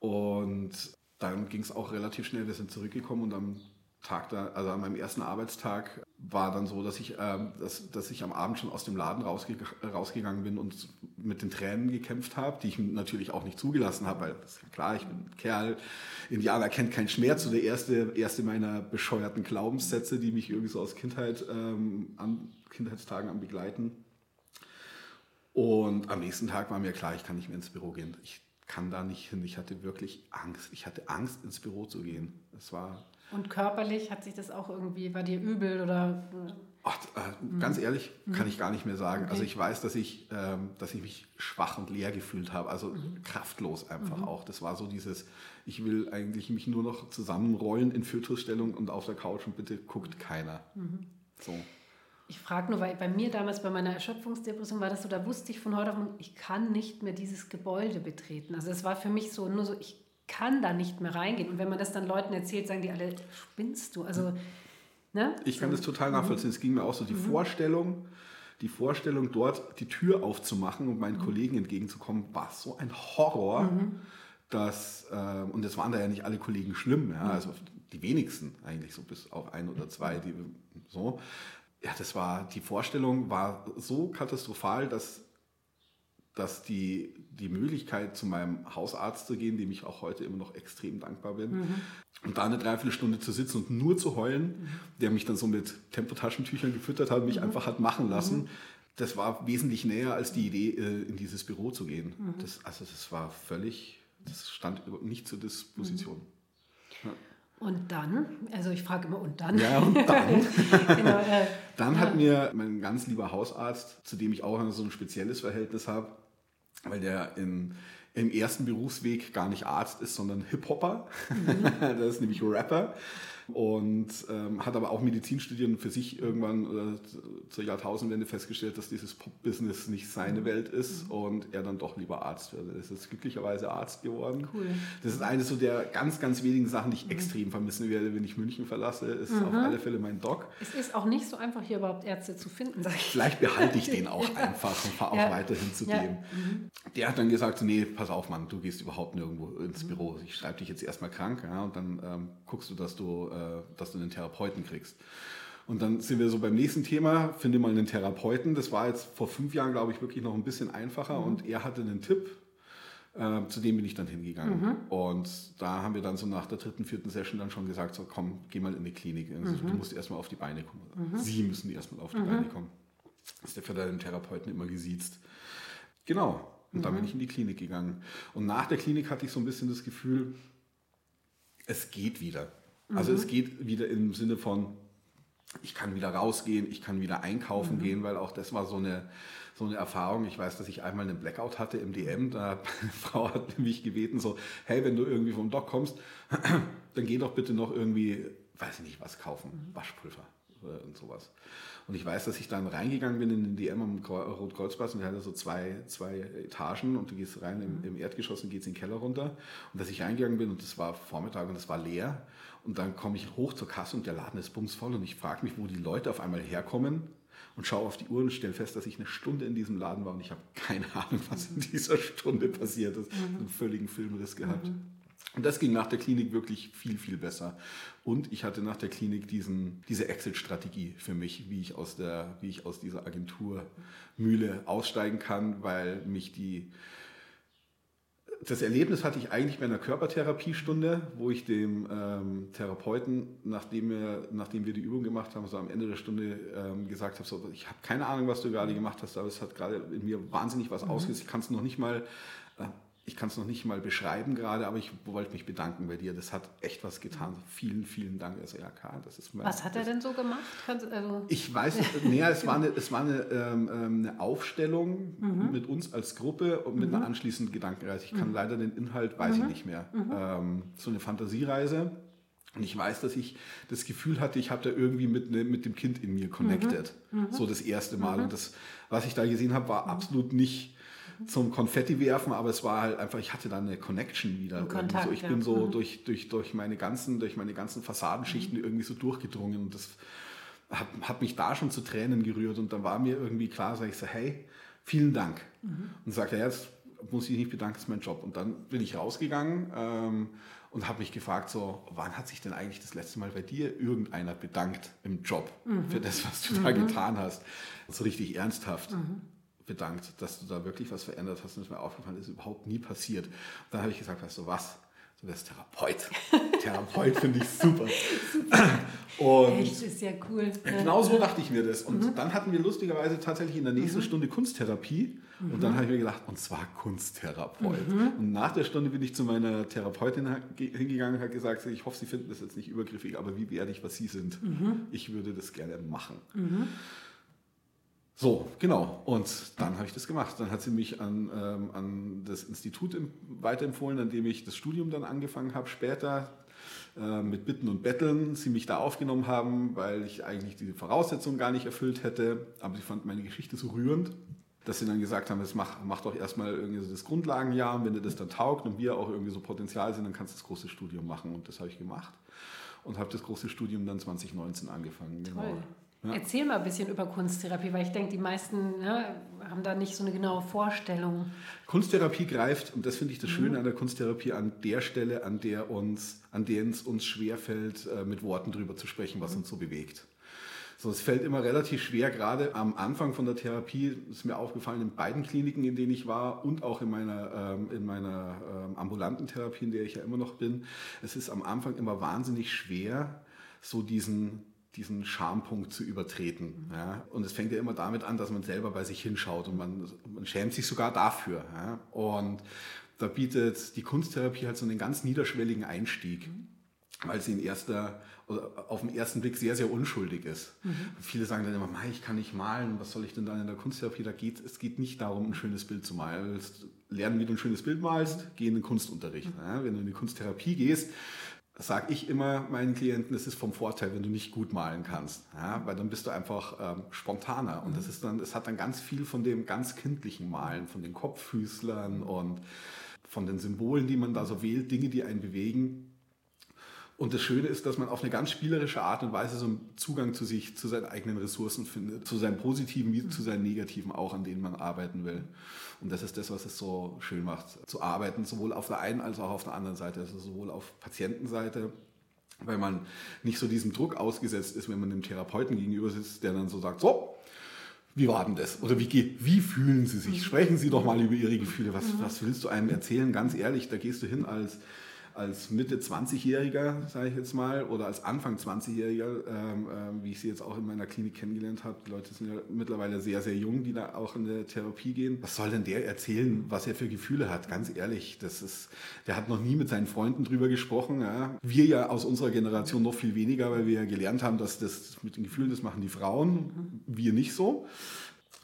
und dann ging es auch relativ schnell. Wir sind zurückgekommen und am Tag da, also an meinem ersten Arbeitstag war dann so, dass ich, ähm, dass, dass ich am Abend schon aus dem Laden rausge rausgegangen bin und mit den Tränen gekämpft habe, die ich natürlich auch nicht zugelassen habe, weil das ist ja klar, ich bin ein Kerl, Indianer kennt keinen Schmerz, so der erste, erste meiner bescheuerten Glaubenssätze, die mich irgendwie so aus Kindheit, ähm, an Kindheitstagen an begleiten. Und am nächsten Tag war mir klar, ich kann nicht mehr ins Büro gehen. Ich kann da nicht hin. Ich hatte wirklich Angst. Ich hatte Angst, ins Büro zu gehen. Es war und körperlich hat sich das auch irgendwie bei dir übel oder? Ach, äh, ganz ehrlich, mhm. kann ich gar nicht mehr sagen. Okay. Also ich weiß, dass ich, ähm, dass ich mich schwach und leer gefühlt habe, also mhm. kraftlos einfach mhm. auch. Das war so dieses, ich will eigentlich mich nur noch zusammenrollen in Fötusstellung und auf der Couch und bitte guckt keiner. Mhm. So. Ich frage nur, weil bei mir damals bei meiner Erschöpfungsdepression war das so, da wusste ich von heute auf morgen, ich kann nicht mehr dieses Gebäude betreten. Also es war für mich so, nur so, ich kann da nicht mehr reingehen. Und wenn man das dann Leuten erzählt, sagen die alle, spinnst du? Also, ne? Ich kann das total nachvollziehen. Es ging mir auch so, die mhm. Vorstellung, die Vorstellung, dort die Tür aufzumachen und meinen mhm. Kollegen entgegenzukommen, war so ein Horror, mhm. dass, äh, und es waren da ja nicht alle Kollegen schlimm, ja, mhm. also die wenigsten eigentlich, so bis auf ein oder zwei, die so. Ja, das war, die Vorstellung war so katastrophal, dass dass die, die Möglichkeit, zu meinem Hausarzt zu gehen, dem ich auch heute immer noch extrem dankbar bin, mhm. und da eine Dreiviertelstunde zu sitzen und nur zu heulen, mhm. der mich dann so mit Tempotaschentüchern gefüttert hat, mich mhm. einfach hat machen lassen, mhm. das war wesentlich näher als die Idee, äh, in dieses Büro zu gehen. Mhm. Das, also das war völlig, das stand nicht zur Disposition. Ja. Und dann, also ich frage immer, und dann? Ja, und dann. genau, äh, dann hat mir mein ganz lieber Hausarzt, zu dem ich auch so ein spezielles Verhältnis habe, weil der in, im ersten Berufsweg gar nicht Arzt ist, sondern Hip-Hopper. Mhm. das ist nämlich Rapper und ähm, hat aber auch Medizin studiert und für sich irgendwann äh, zur Jahrtausendwende festgestellt, dass dieses Pop-Business nicht seine mhm. Welt ist mhm. und er dann doch lieber Arzt wird. Er ist jetzt glücklicherweise Arzt geworden. Cool. Das ist eine so der ganz, ganz wenigen Sachen, die ich mhm. extrem vermissen werde, wenn ich München verlasse, ist mhm. auf alle Fälle mein Doc. Es ist auch nicht so einfach, hier überhaupt Ärzte zu finden, sag ich. Vielleicht behalte ich den auch ja. einfach und fahre ja. auch weiterhin zu ja. dem. Mhm. Der hat dann gesagt, so, nee, pass auf, Mann, du gehst überhaupt nirgendwo ins Büro. Ich schreibe dich jetzt erstmal krank ja, und dann ähm, guckst du, dass du äh, dass du einen Therapeuten kriegst. Und dann sind wir so beim nächsten Thema, finde mal einen Therapeuten. Das war jetzt vor fünf Jahren, glaube ich, wirklich noch ein bisschen einfacher. Mhm. Und er hatte einen Tipp, äh, zu dem bin ich dann hingegangen. Mhm. Und da haben wir dann so nach der dritten, vierten Session dann schon gesagt, so komm, geh mal in die Klinik. Also, mhm. Du musst erstmal auf die Beine kommen. Mhm. Sie müssen erstmal auf die mhm. Beine kommen. Das ist der für deinen Therapeuten immer gesiezt. Genau. Und dann bin ich in die Klinik gegangen. Und nach der Klinik hatte ich so ein bisschen das Gefühl, es geht wieder. Also mhm. es geht wieder im Sinne von, ich kann wieder rausgehen, ich kann wieder einkaufen mhm. gehen, weil auch das war so eine, so eine Erfahrung. Ich weiß, dass ich einmal einen Blackout hatte im DM. Da eine Frau hat mich gebeten, so, hey, wenn du irgendwie vom Doc kommst, dann geh doch bitte noch irgendwie, weiß ich nicht, was kaufen, mhm. Waschpulver und sowas. Und ich weiß, dass ich dann reingegangen bin in den DM am Rotkreuzplatz und wir hatten so zwei, zwei Etagen und du gehst rein im, mhm. im Erdgeschoss und gehst in den Keller runter. Und dass ich reingegangen bin und das war Vormittag und es war leer. Und dann komme ich hoch zur Kasse und der Laden ist bumsvoll und ich frage mich, wo die Leute auf einmal herkommen und schaue auf die Uhr und stelle fest, dass ich eine Stunde in diesem Laden war und ich habe keine Ahnung, was in dieser Stunde passiert ist. Mhm. Einen völligen Filmriss gehabt. Mhm. Und das ging nach der Klinik wirklich viel, viel besser. Und ich hatte nach der Klinik diesen, diese Exit-Strategie für mich, wie ich, aus der, wie ich aus dieser Agenturmühle aussteigen kann, weil mich die, das Erlebnis hatte ich eigentlich bei einer Körpertherapiestunde, wo ich dem ähm, Therapeuten, nachdem wir, nachdem wir die Übung gemacht haben, so am Ende der Stunde ähm, gesagt habe, so, ich habe keine Ahnung, was du gerade gemacht hast, aber es hat gerade in mir wahnsinnig was mhm. ausgelöst. Ich kann es noch nicht mal äh, ich kann es noch nicht mal beschreiben gerade, aber ich wollte mich bedanken bei dir. Das hat echt was getan. Vielen, vielen Dank, SRK. Das ist mein, was hat er denn so gemacht? Also ich weiß nicht. Nee, es war eine, es war eine, ähm, ähm, eine Aufstellung mhm. mit uns als Gruppe und mit mhm. einer anschließenden Gedankenreise. Ich kann mhm. leider den Inhalt, weiß ich mhm. nicht mehr. Mhm. Ähm, so eine Fantasiereise. Und ich weiß, dass ich das Gefühl hatte, ich habe da irgendwie mit, ne, mit dem Kind in mir connected. Mhm. So das erste Mal. Und das, was ich da gesehen habe, war absolut nicht zum Konfetti werfen, aber es war halt einfach, ich hatte da eine Connection wieder. Kontakt, so, ich ja. bin so mhm. durch, durch, durch, meine ganzen, durch meine ganzen Fassadenschichten mhm. irgendwie so durchgedrungen und das habe hab mich da schon zu Tränen gerührt und dann war mir irgendwie klar, sage ich so, hey, vielen Dank. Mhm. Und sagte, ja, jetzt muss ich nicht bedanken, das ist mein Job. Und dann bin ich rausgegangen ähm, und habe mich gefragt, so, wann hat sich denn eigentlich das letzte Mal bei dir irgendeiner bedankt im Job mhm. für das, was du mhm. da getan hast? So richtig ernsthaft mhm. Bedankt, dass du da wirklich was verändert hast und es mir aufgefallen ist, überhaupt nie passiert. Und dann habe ich gesagt, weißt du was, du wirst Therapeut. Therapeut finde ich super. Und Echt, ist ja cool. Genau so dachte ich mir das. Und mhm. dann hatten wir lustigerweise tatsächlich in der nächsten mhm. Stunde Kunsttherapie. Und dann mhm. habe ich mir gedacht, und zwar Kunsttherapeut. Mhm. Und nach der Stunde bin ich zu meiner Therapeutin hingegangen und habe gesagt, ich hoffe, Sie finden das jetzt nicht übergriffig, aber wie werde ich, was Sie sind? Mhm. Ich würde das gerne machen. So, genau. Und dann habe ich das gemacht. Dann hat sie mich an, ähm, an das Institut weiterempfohlen, an dem ich das Studium dann angefangen habe später äh, mit Bitten und Betteln. Sie mich da aufgenommen haben, weil ich eigentlich diese Voraussetzungen gar nicht erfüllt hätte. Aber sie fand meine Geschichte so rührend, dass sie dann gesagt haben, mach, mach doch erstmal irgendwie so das Grundlagenjahr. Und wenn dir das dann taugt und wir auch irgendwie so Potenzial sind, dann kannst du das große Studium machen. Und das habe ich gemacht. Und habe das große Studium dann 2019 angefangen. Toll. Genau. Ja. Erzähl mal ein bisschen über Kunsttherapie, weil ich denke, die meisten ne, haben da nicht so eine genaue Vorstellung. Kunsttherapie greift, und das finde ich das Schöne mhm. an der Kunsttherapie, an der Stelle, an der, uns, an der es uns schwerfällt, äh, mit Worten drüber zu sprechen, was mhm. uns so bewegt. So, es fällt immer relativ schwer, gerade am Anfang von der Therapie, ist mir aufgefallen, in beiden Kliniken, in denen ich war und auch in meiner, ähm, in meiner ähm, ambulanten Therapie, in der ich ja immer noch bin. Es ist am Anfang immer wahnsinnig schwer, so diesen diesen Schampunkt zu übertreten. Ja? Und es fängt ja immer damit an, dass man selber bei sich hinschaut und man, man schämt sich sogar dafür. Ja? Und da bietet die Kunsttherapie halt so einen ganz niederschwelligen Einstieg, weil sie in erster, oder auf den ersten Blick sehr, sehr unschuldig ist. Mhm. Viele sagen dann immer, ich kann nicht malen, was soll ich denn dann in der Kunsttherapie? Da geht, es geht nicht darum, ein schönes Bild zu malen. Lernen, wie du ein schönes Bild malst, geh in den Kunstunterricht. Mhm. Ja? Wenn du in die Kunsttherapie gehst, sage ich immer meinen Klienten, es ist vom Vorteil, wenn du nicht gut malen kannst, ja, weil dann bist du einfach ähm, spontaner und das ist dann, es hat dann ganz viel von dem ganz kindlichen Malen, von den Kopffüßlern und von den Symbolen, die man da so wählt, Dinge, die einen bewegen. Und das Schöne ist, dass man auf eine ganz spielerische Art und Weise so einen Zugang zu sich, zu seinen eigenen Ressourcen findet, zu seinen positiven wie zu seinen negativen auch, an denen man arbeiten will. Und das ist das, was es so schön macht, zu arbeiten, sowohl auf der einen als auch auf der anderen Seite, also sowohl auf Patientenseite, weil man nicht so diesem Druck ausgesetzt ist, wenn man dem Therapeuten gegenüber sitzt, der dann so sagt, so, wie war denn das? Oder wie, wie fühlen Sie sich? Sprechen Sie doch mal über Ihre Gefühle. Was, was willst du einem erzählen? Ganz ehrlich, da gehst du hin als als Mitte 20-Jähriger, sage ich jetzt mal, oder als Anfang 20-Jähriger, ähm, ähm, wie ich sie jetzt auch in meiner Klinik kennengelernt habe. Die Leute sind ja mittlerweile sehr, sehr jung, die da auch in der Therapie gehen. Was soll denn der erzählen, was er für Gefühle hat? Ganz ehrlich, das ist, der hat noch nie mit seinen Freunden drüber gesprochen. Ja. Wir ja aus unserer Generation noch viel weniger, weil wir ja gelernt haben, dass das mit den Gefühlen, das machen die Frauen, wir nicht so.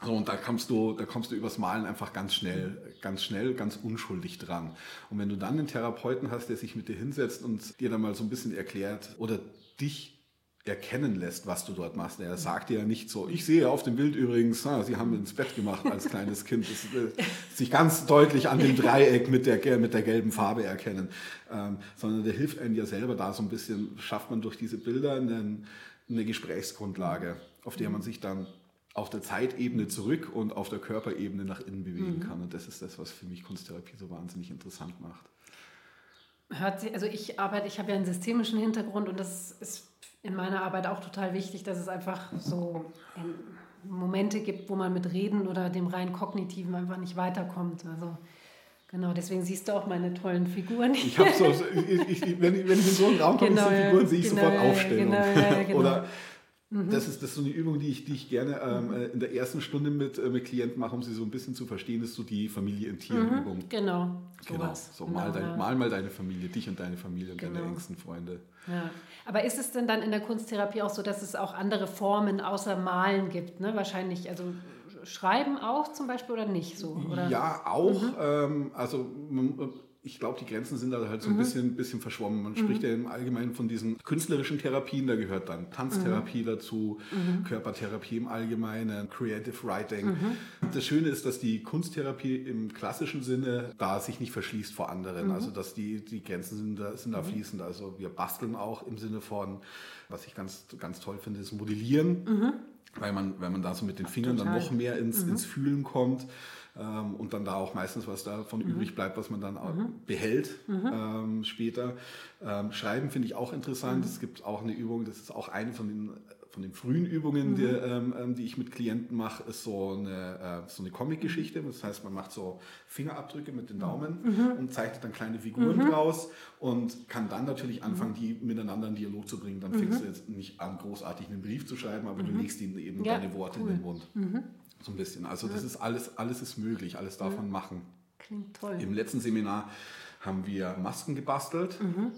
So, und da kommst du, da kommst du übers Malen einfach ganz schnell, ganz schnell, ganz unschuldig dran. Und wenn du dann einen Therapeuten hast, der sich mit dir hinsetzt und dir dann mal so ein bisschen erklärt oder dich erkennen lässt, was du dort machst. Er sagt dir ja nicht so, ich sehe auf dem Bild übrigens, na, Sie haben ins Bett gemacht als kleines Kind. Das äh, sich ganz deutlich an dem Dreieck mit der, mit der gelben Farbe erkennen. Ähm, sondern der hilft einem ja selber da so ein bisschen, schafft man durch diese Bilder eine, eine Gesprächsgrundlage, auf der man sich dann auf der Zeitebene zurück und auf der Körperebene nach innen bewegen mhm. kann. Und das ist das, was für mich Kunsttherapie so wahnsinnig interessant macht. Hört sich, also ich arbeite, ich habe ja einen systemischen Hintergrund und das ist in meiner Arbeit auch total wichtig, dass es einfach so Momente gibt, wo man mit Reden oder dem rein kognitiven einfach nicht weiterkommt. Also Genau, deswegen siehst du auch meine tollen Figuren. Ich habe so, ich, ich, wenn, ich, in so einen Raum komme, genau, Figuren sehe ich genau, sofort Aufstellung. Genau, ja, genau. Oder. Das, ist, das ist so eine Übung, die ich, die ich gerne ähm, mhm. Äh, in der ersten Stunde mit, äh, mit Klienten mache, um sie so ein bisschen zu verstehen, das ist so die Familie-in-Tier-Übung. Mhm, genau. Genau. So, genau, mal, dein, ja. mal mal deine Familie, dich und deine Familie und genau. deine engsten Freunde. Ja. Aber ist es denn dann in der Kunsttherapie auch so, dass es auch andere Formen außer Malen gibt? Ne? Wahrscheinlich, also Schreiben auch zum Beispiel oder nicht so? Oder? Ja, auch. Mhm. Ähm, also ich glaube, die Grenzen sind da halt so ein mhm. bisschen, bisschen verschwommen. Man mhm. spricht ja im Allgemeinen von diesen künstlerischen Therapien, da gehört dann Tanztherapie mhm. dazu, mhm. Körpertherapie im Allgemeinen, Creative Writing. Mhm. Das Schöne ist, dass die Kunsttherapie im klassischen Sinne da sich nicht verschließt vor anderen. Mhm. Also dass die, die Grenzen sind da, sind da fließend. Also wir basteln auch im Sinne von, was ich ganz, ganz toll finde, ist Modellieren. Weil man, wenn man da so mit den Fingern Total. dann noch mehr ins, ins Fühlen kommt ähm, und dann da auch meistens was davon mhm. übrig bleibt, was man dann mhm. behält mhm. ähm, später. Ähm, Schreiben finde ich auch interessant. Mhm. Es gibt auch eine Übung, das ist auch eine von den von den frühen Übungen, die, mhm. ähm, ähm, die, ich mit Klienten mache, ist so eine, äh, so eine Comic-Geschichte. Das heißt, man macht so Fingerabdrücke mit den Daumen mhm. und zeichnet dann kleine Figuren mhm. draus und kann dann natürlich anfangen, die miteinander in Dialog zu bringen. Dann fängst du jetzt nicht an, großartig einen Brief zu schreiben, aber du legst ihnen eben ja, deine Worte cool. in den Mund. So ein bisschen. Also das ist alles, alles ist möglich, alles davon ja. machen. Klingt toll. Im letzten Seminar haben wir Masken gebastelt mhm.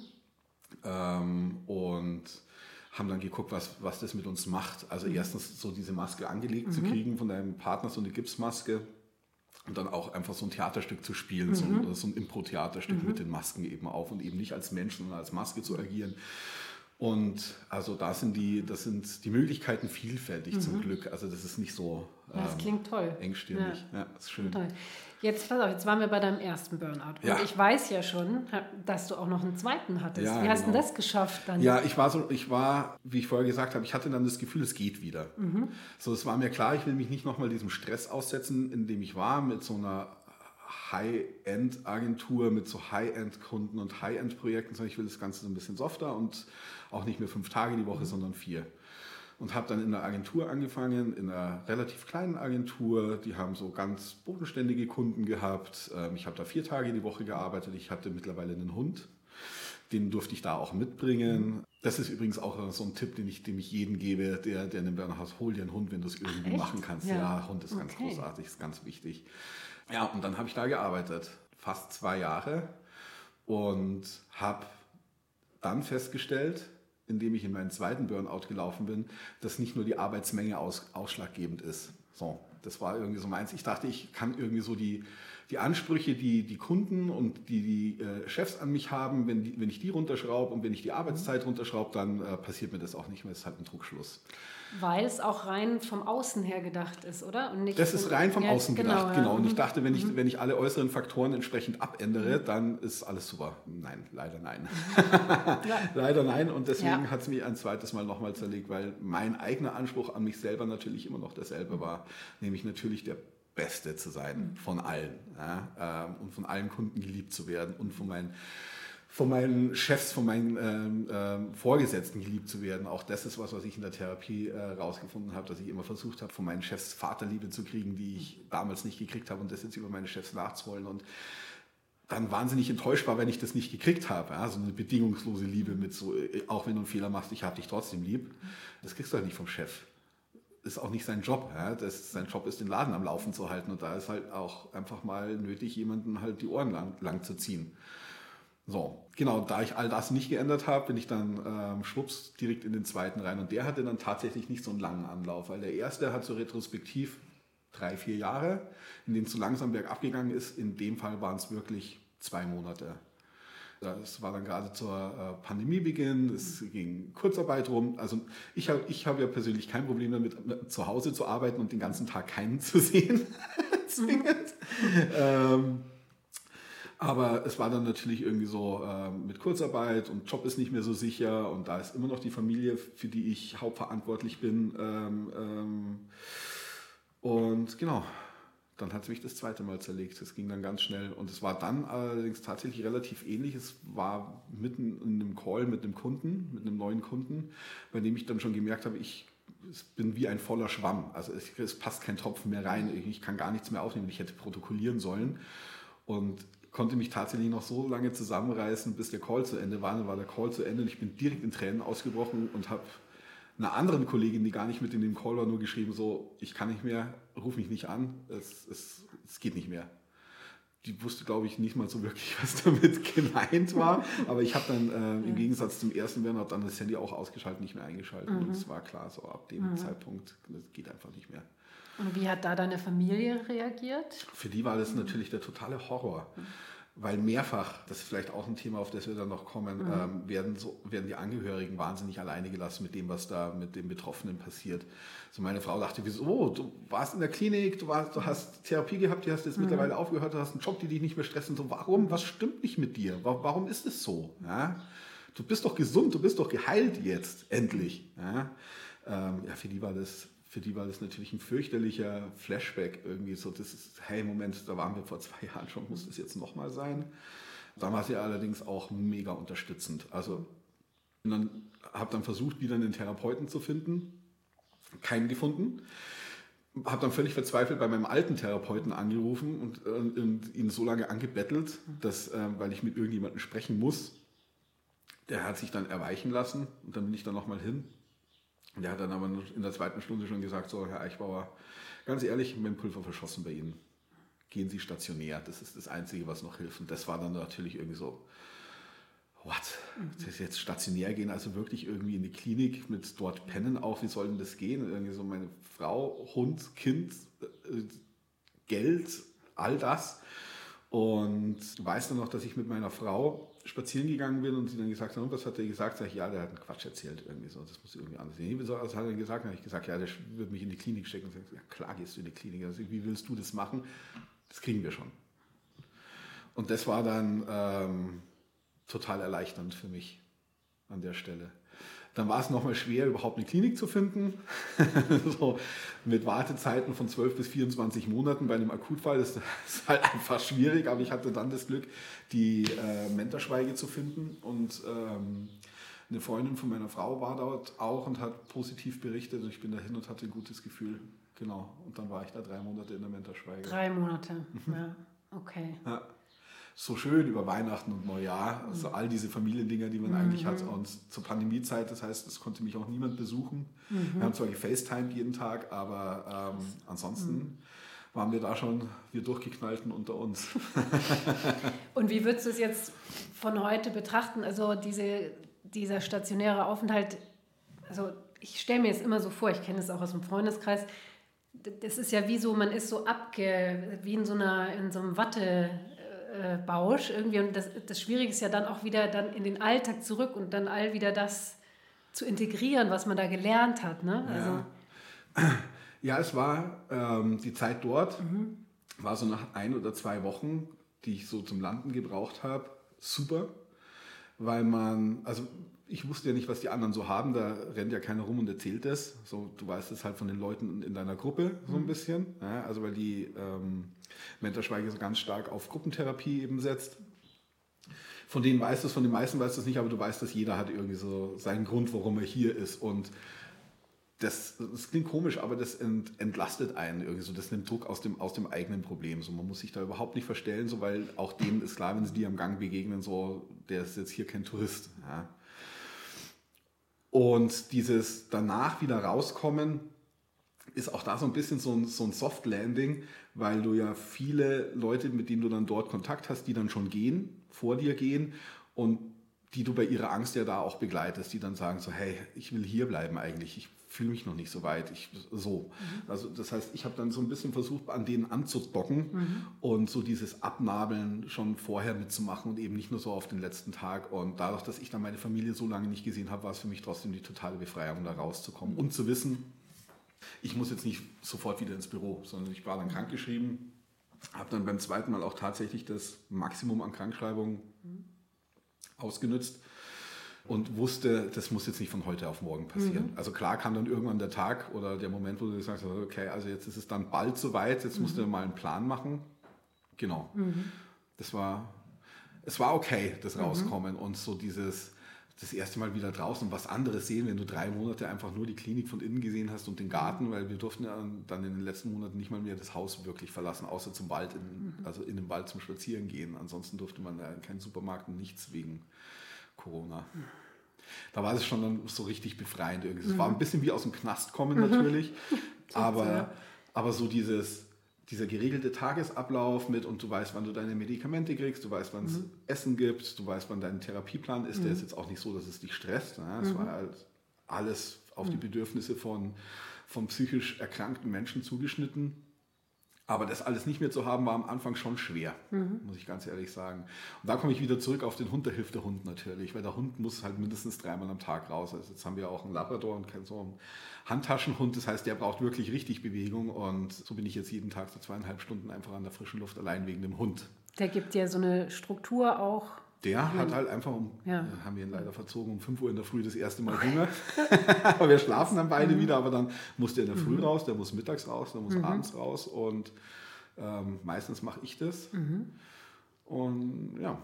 ähm, und haben dann geguckt, was, was das mit uns macht. Also mhm. erstens so diese Maske angelegt mhm. zu kriegen von deinem Partner, so eine Gipsmaske. Und dann auch einfach so ein Theaterstück zu spielen, mhm. so ein, so ein Impro-Theaterstück mhm. mit den Masken eben auf und eben nicht als Mensch, sondern als Maske zu agieren. Und also da sind die, das sind die Möglichkeiten vielfältig mhm. zum Glück. Also das ist nicht so das klingt toll. engstirnig. Ja, ja das ist schön. Toll. Jetzt, pass auf, jetzt waren wir bei deinem ersten Burnout. Und ja. ich weiß ja schon, dass du auch noch einen zweiten hattest. Ja, wie hast genau. du das geschafft dann? Ja, ich war so, ich war, wie ich vorher gesagt habe, ich hatte dann das Gefühl, es geht wieder. Mhm. So, es war mir klar, ich will mich nicht nochmal diesem Stress aussetzen, in dem ich war, mit so einer High-End-Agentur, mit so High-End-Kunden und High-End-Projekten, sondern ich will das Ganze so ein bisschen softer und auch nicht mehr fünf Tage die Woche, mhm. sondern vier. Und habe dann in einer Agentur angefangen, in einer relativ kleinen Agentur. Die haben so ganz bodenständige Kunden gehabt. Ähm, ich habe da vier Tage die Woche gearbeitet. Ich hatte mittlerweile einen Hund. Den durfte ich da auch mitbringen. Das ist übrigens auch so ein Tipp, den ich, dem ich jedem gebe, der, der einen Burner hat. Hol dir einen Hund, wenn du es irgendwie Echt? machen kannst. Ja. ja, Hund ist okay. ganz großartig, ist ganz wichtig. Ja, und dann habe ich da gearbeitet. Fast zwei Jahre. Und habe dann festgestellt, indem ich in meinen zweiten Burnout gelaufen bin, dass nicht nur die Arbeitsmenge aus, ausschlaggebend ist. So, das war irgendwie so meins. Ich dachte, ich kann irgendwie so die, die Ansprüche, die die Kunden und die die äh, Chefs an mich haben, wenn, die, wenn ich die runterschraube und wenn ich die Arbeitszeit runterschraube, dann äh, passiert mir das auch nicht mehr. Das ist halt ein Druckschluss. Weil es auch rein vom Außen her gedacht ist, oder? Und nicht das ist rein vom Außen genau, gedacht, genau. Und ich mhm. dachte, wenn ich, mhm. wenn ich alle äußeren Faktoren entsprechend abändere, mhm. dann ist alles super. Nein, leider nein. leider nein. Und deswegen ja. hat es mich ein zweites Mal nochmal zerlegt, weil mein eigener Anspruch an mich selber natürlich immer noch derselbe war. Nämlich natürlich der Beste zu sein von allen. Ja? Ähm, und von allen Kunden geliebt zu werden und von meinen von meinen Chefs, von meinen ähm, ähm, Vorgesetzten geliebt zu werden. Auch das ist was, was ich in der Therapie äh, rausgefunden habe, dass ich immer versucht habe, von meinen Chefs Vaterliebe zu kriegen, die ich damals nicht gekriegt habe und das jetzt über meine Chefs nachzuholen und dann wahnsinnig enttäuscht war, wenn ich das nicht gekriegt habe. Ja? So eine bedingungslose Liebe mit so, äh, auch wenn du einen Fehler machst, ich habe dich trotzdem lieb. Das kriegst du halt nicht vom Chef. Ist auch nicht sein Job. Ja? Das, sein Job ist, den Laden am Laufen zu halten. Und da ist halt auch einfach mal nötig, jemanden halt die Ohren lang, lang zu ziehen. So, genau, da ich all das nicht geändert habe, bin ich dann ähm, schwupps direkt in den zweiten rein. Und der hatte dann tatsächlich nicht so einen langen Anlauf, weil der erste hat so retrospektiv drei, vier Jahre, in denen es so langsam bergab gegangen ist. In dem Fall waren es wirklich zwei Monate. Das war dann gerade zur äh, Pandemiebeginn, es ging Kurzarbeit rum. Also ich habe ich hab ja persönlich kein Problem damit, zu Hause zu arbeiten und den ganzen Tag keinen zu sehen. Zwingend. ähm, aber es war dann natürlich irgendwie so äh, mit Kurzarbeit und Job ist nicht mehr so sicher und da ist immer noch die Familie, für die ich hauptverantwortlich bin. Ähm, ähm, und genau, dann hat es mich das zweite Mal zerlegt. Es ging dann ganz schnell und es war dann allerdings tatsächlich relativ ähnlich. Es war mitten in einem Call mit einem Kunden, mit einem neuen Kunden, bei dem ich dann schon gemerkt habe, ich bin wie ein voller Schwamm. Also es, es passt kein Tropfen mehr rein. Ich kann gar nichts mehr aufnehmen. Ich hätte protokollieren sollen. Und konnte mich tatsächlich noch so lange zusammenreißen, bis der Call zu Ende war. Dann war der Call zu Ende und ich bin direkt in Tränen ausgebrochen und habe einer anderen Kollegin, die gar nicht mit in dem Call war, nur geschrieben, so, ich kann nicht mehr, ruf mich nicht an, es, es, es geht nicht mehr. Die wusste, glaube ich, nicht mal so wirklich, was damit gemeint war. Aber ich habe dann äh, im Gegensatz zum ersten Bernhard dann das Handy auch ausgeschaltet, nicht mehr eingeschaltet. Mhm. Und es war klar, so ab dem mhm. Zeitpunkt, das geht einfach nicht mehr. Und wie hat da deine Familie reagiert? Für die war das natürlich der totale Horror. Weil mehrfach, das ist vielleicht auch ein Thema, auf das wir dann noch kommen, mhm. ähm, werden, so, werden die Angehörigen wahnsinnig alleine gelassen mit dem, was da mit den Betroffenen passiert. So meine Frau dachte, wieso, du warst in der Klinik, du, warst, du hast Therapie gehabt, die hast jetzt mhm. mittlerweile aufgehört, du hast einen Job, die dich nicht mehr stressen. So, warum, was stimmt nicht mit dir? Warum ist es so? Ja? Du bist doch gesund, du bist doch geheilt jetzt, endlich. Ja, ähm, ja für die war das für die war das natürlich ein fürchterlicher Flashback irgendwie so, das ist, hey, Moment, da waren wir vor zwei Jahren schon, muss das jetzt nochmal sein? Da war sie allerdings auch mega unterstützend. Also, dann habe dann versucht, wieder einen Therapeuten zu finden, keinen gefunden. Habe dann völlig verzweifelt bei meinem alten Therapeuten angerufen und, und, und ihn so lange angebettelt, dass, äh, weil ich mit irgendjemandem sprechen muss, der hat sich dann erweichen lassen und dann bin ich da nochmal hin der hat dann aber in der zweiten Stunde schon gesagt, so Herr Eichbauer, ganz ehrlich, mit dem Pulver verschossen bei Ihnen. Gehen Sie stationär, das ist das Einzige, was noch hilft. Und das war dann natürlich irgendwie so, what? Das jetzt stationär gehen, also wirklich irgendwie in die Klinik mit dort pennen auch, wie soll denn das gehen? Irgendwie so meine Frau, Hund, Kind, äh, Geld, all das. Und weiß dann noch, dass ich mit meiner Frau spazieren gegangen bin und sie dann gesagt haben, was hat er gesagt? Sag ich, ja, der hat einen Quatsch erzählt irgendwie so, das muss irgendwie anders sein. Was hat er gesagt? Dann habe ich gesagt, ja, der wird mich in die Klinik stecken. Und sagt, ja, klar gehst du in die Klinik. Also, wie willst du das machen? Das kriegen wir schon. Und das war dann ähm, total erleichternd für mich an der Stelle. Dann war es nochmal schwer, überhaupt eine Klinik zu finden. so, mit Wartezeiten von 12 bis 24 Monaten bei einem Akutfall das ist halt einfach schwierig. Aber ich hatte dann das Glück, die äh, Mentorschweige zu finden. Und ähm, eine Freundin von meiner Frau war dort auch und hat positiv berichtet. Und ich bin dahin und hatte ein gutes Gefühl. Genau. Und dann war ich da drei Monate in der Mentorschweige. Drei Monate, ja. Okay. Ja so schön über Weihnachten und Neujahr. Also all diese Familiendinger, die man mhm. eigentlich hat. Und zur Pandemiezeit, das heißt, es konnte mich auch niemand besuchen. Mhm. Wir haben zwar gefacetimed jeden Tag, aber ähm, ansonsten mhm. waren wir da schon, wir durchgeknallten unter uns. und wie würdest du es jetzt von heute betrachten? Also diese, dieser stationäre Aufenthalt, also ich stelle mir jetzt immer so vor, ich kenne es auch aus dem Freundeskreis, das ist ja wie so, man ist so abge, wie in so einer, in so einem Watte, äh, Bausch irgendwie. Und das, das Schwierige ist ja dann auch wieder dann in den Alltag zurück und dann all wieder das zu integrieren, was man da gelernt hat. Ne? Also, ja. ja, es war ähm, die Zeit dort, mhm. war so nach ein oder zwei Wochen, die ich so zum Landen gebraucht habe, super, weil man, also ich wusste ja nicht, was die anderen so haben, da rennt ja keiner rum und erzählt das. So, du weißt es halt von den Leuten in deiner Gruppe so ein mhm. bisschen. Ja, also weil die ähm, Mentorschweige so ganz stark auf Gruppentherapie eben setzt. Von denen weißt du es, von den meisten weißt du es nicht, aber du weißt, dass jeder hat irgendwie so seinen Grund, warum er hier ist. Und das, das klingt komisch, aber das ent, entlastet einen irgendwie so. Das nimmt Druck aus dem, aus dem eigenen Problem. So, man muss sich da überhaupt nicht verstellen, so, weil auch denen ist klar, wenn sie dir am Gang begegnen, so, der ist jetzt hier kein Tourist. Ja. Und dieses danach wieder rauskommen, ist auch da so ein bisschen so ein, so ein Soft Landing, weil du ja viele Leute, mit denen du dann dort Kontakt hast, die dann schon gehen, vor dir gehen und die du bei ihrer Angst ja da auch begleitest, die dann sagen so, hey, ich will hier bleiben eigentlich, ich fühle mich noch nicht so weit, ich, so. Mhm. Also das heißt, ich habe dann so ein bisschen versucht, an denen anzudocken mhm. und so dieses Abnabeln schon vorher mitzumachen und eben nicht nur so auf den letzten Tag. Und dadurch, dass ich dann meine Familie so lange nicht gesehen habe, war es für mich trotzdem die totale Befreiung, da rauszukommen und zu wissen, ich muss jetzt nicht sofort wieder ins Büro, sondern ich war dann krankgeschrieben, habe dann beim zweiten Mal auch tatsächlich das Maximum an Krankschreibungen ausgenutzt und wusste, das muss jetzt nicht von heute auf morgen passieren. Mhm. Also klar kam dann irgendwann der Tag oder der Moment, wo du gesagt hast, okay, also jetzt ist es dann bald soweit, jetzt mhm. musst du mal einen Plan machen. Genau. Mhm. Das war, es war okay, das mhm. Rauskommen und so dieses, das erste Mal wieder draußen was anderes sehen, wenn du drei Monate einfach nur die Klinik von innen gesehen hast und den Garten, weil wir durften ja dann in den letzten Monaten nicht mal mehr das Haus wirklich verlassen, außer zum Wald, in, mhm. also in den Wald zum Spazieren gehen. Ansonsten durfte man ja keinen Supermarkt und nichts wegen Corona. Da war es schon dann so richtig befreiend irgendwie. Es mhm. war ein bisschen wie aus dem Knast kommen mhm. natürlich, aber, aber so dieses, dieser geregelte Tagesablauf mit und du weißt, wann du deine Medikamente kriegst, du weißt, wann es mhm. Essen gibt, du weißt, wann dein Therapieplan ist. Mhm. Der ist jetzt auch nicht so, dass es dich stresst. Ne? Es mhm. war halt alles auf die mhm. Bedürfnisse von, von psychisch erkrankten Menschen zugeschnitten. Aber das alles nicht mehr zu haben, war am Anfang schon schwer, mhm. muss ich ganz ehrlich sagen. Und da komme ich wieder zurück auf den Hund, da hilft der Hund natürlich, weil der Hund muss halt mindestens dreimal am Tag raus. Also jetzt haben wir auch einen Labrador und so einen Handtaschenhund, das heißt, der braucht wirklich richtig Bewegung und so bin ich jetzt jeden Tag so zweieinhalb Stunden einfach an der frischen Luft allein wegen dem Hund. Der gibt dir so eine Struktur auch. Der hat halt einfach um, ja. haben wir ihn leider verzogen, um 5 Uhr in der Früh das erste Mal Hunger. aber wir schlafen dann beide mhm. wieder, aber dann muss der in der Früh mhm. raus, der muss mittags raus, der muss mhm. abends raus und ähm, meistens mache ich das. Mhm. Und ja.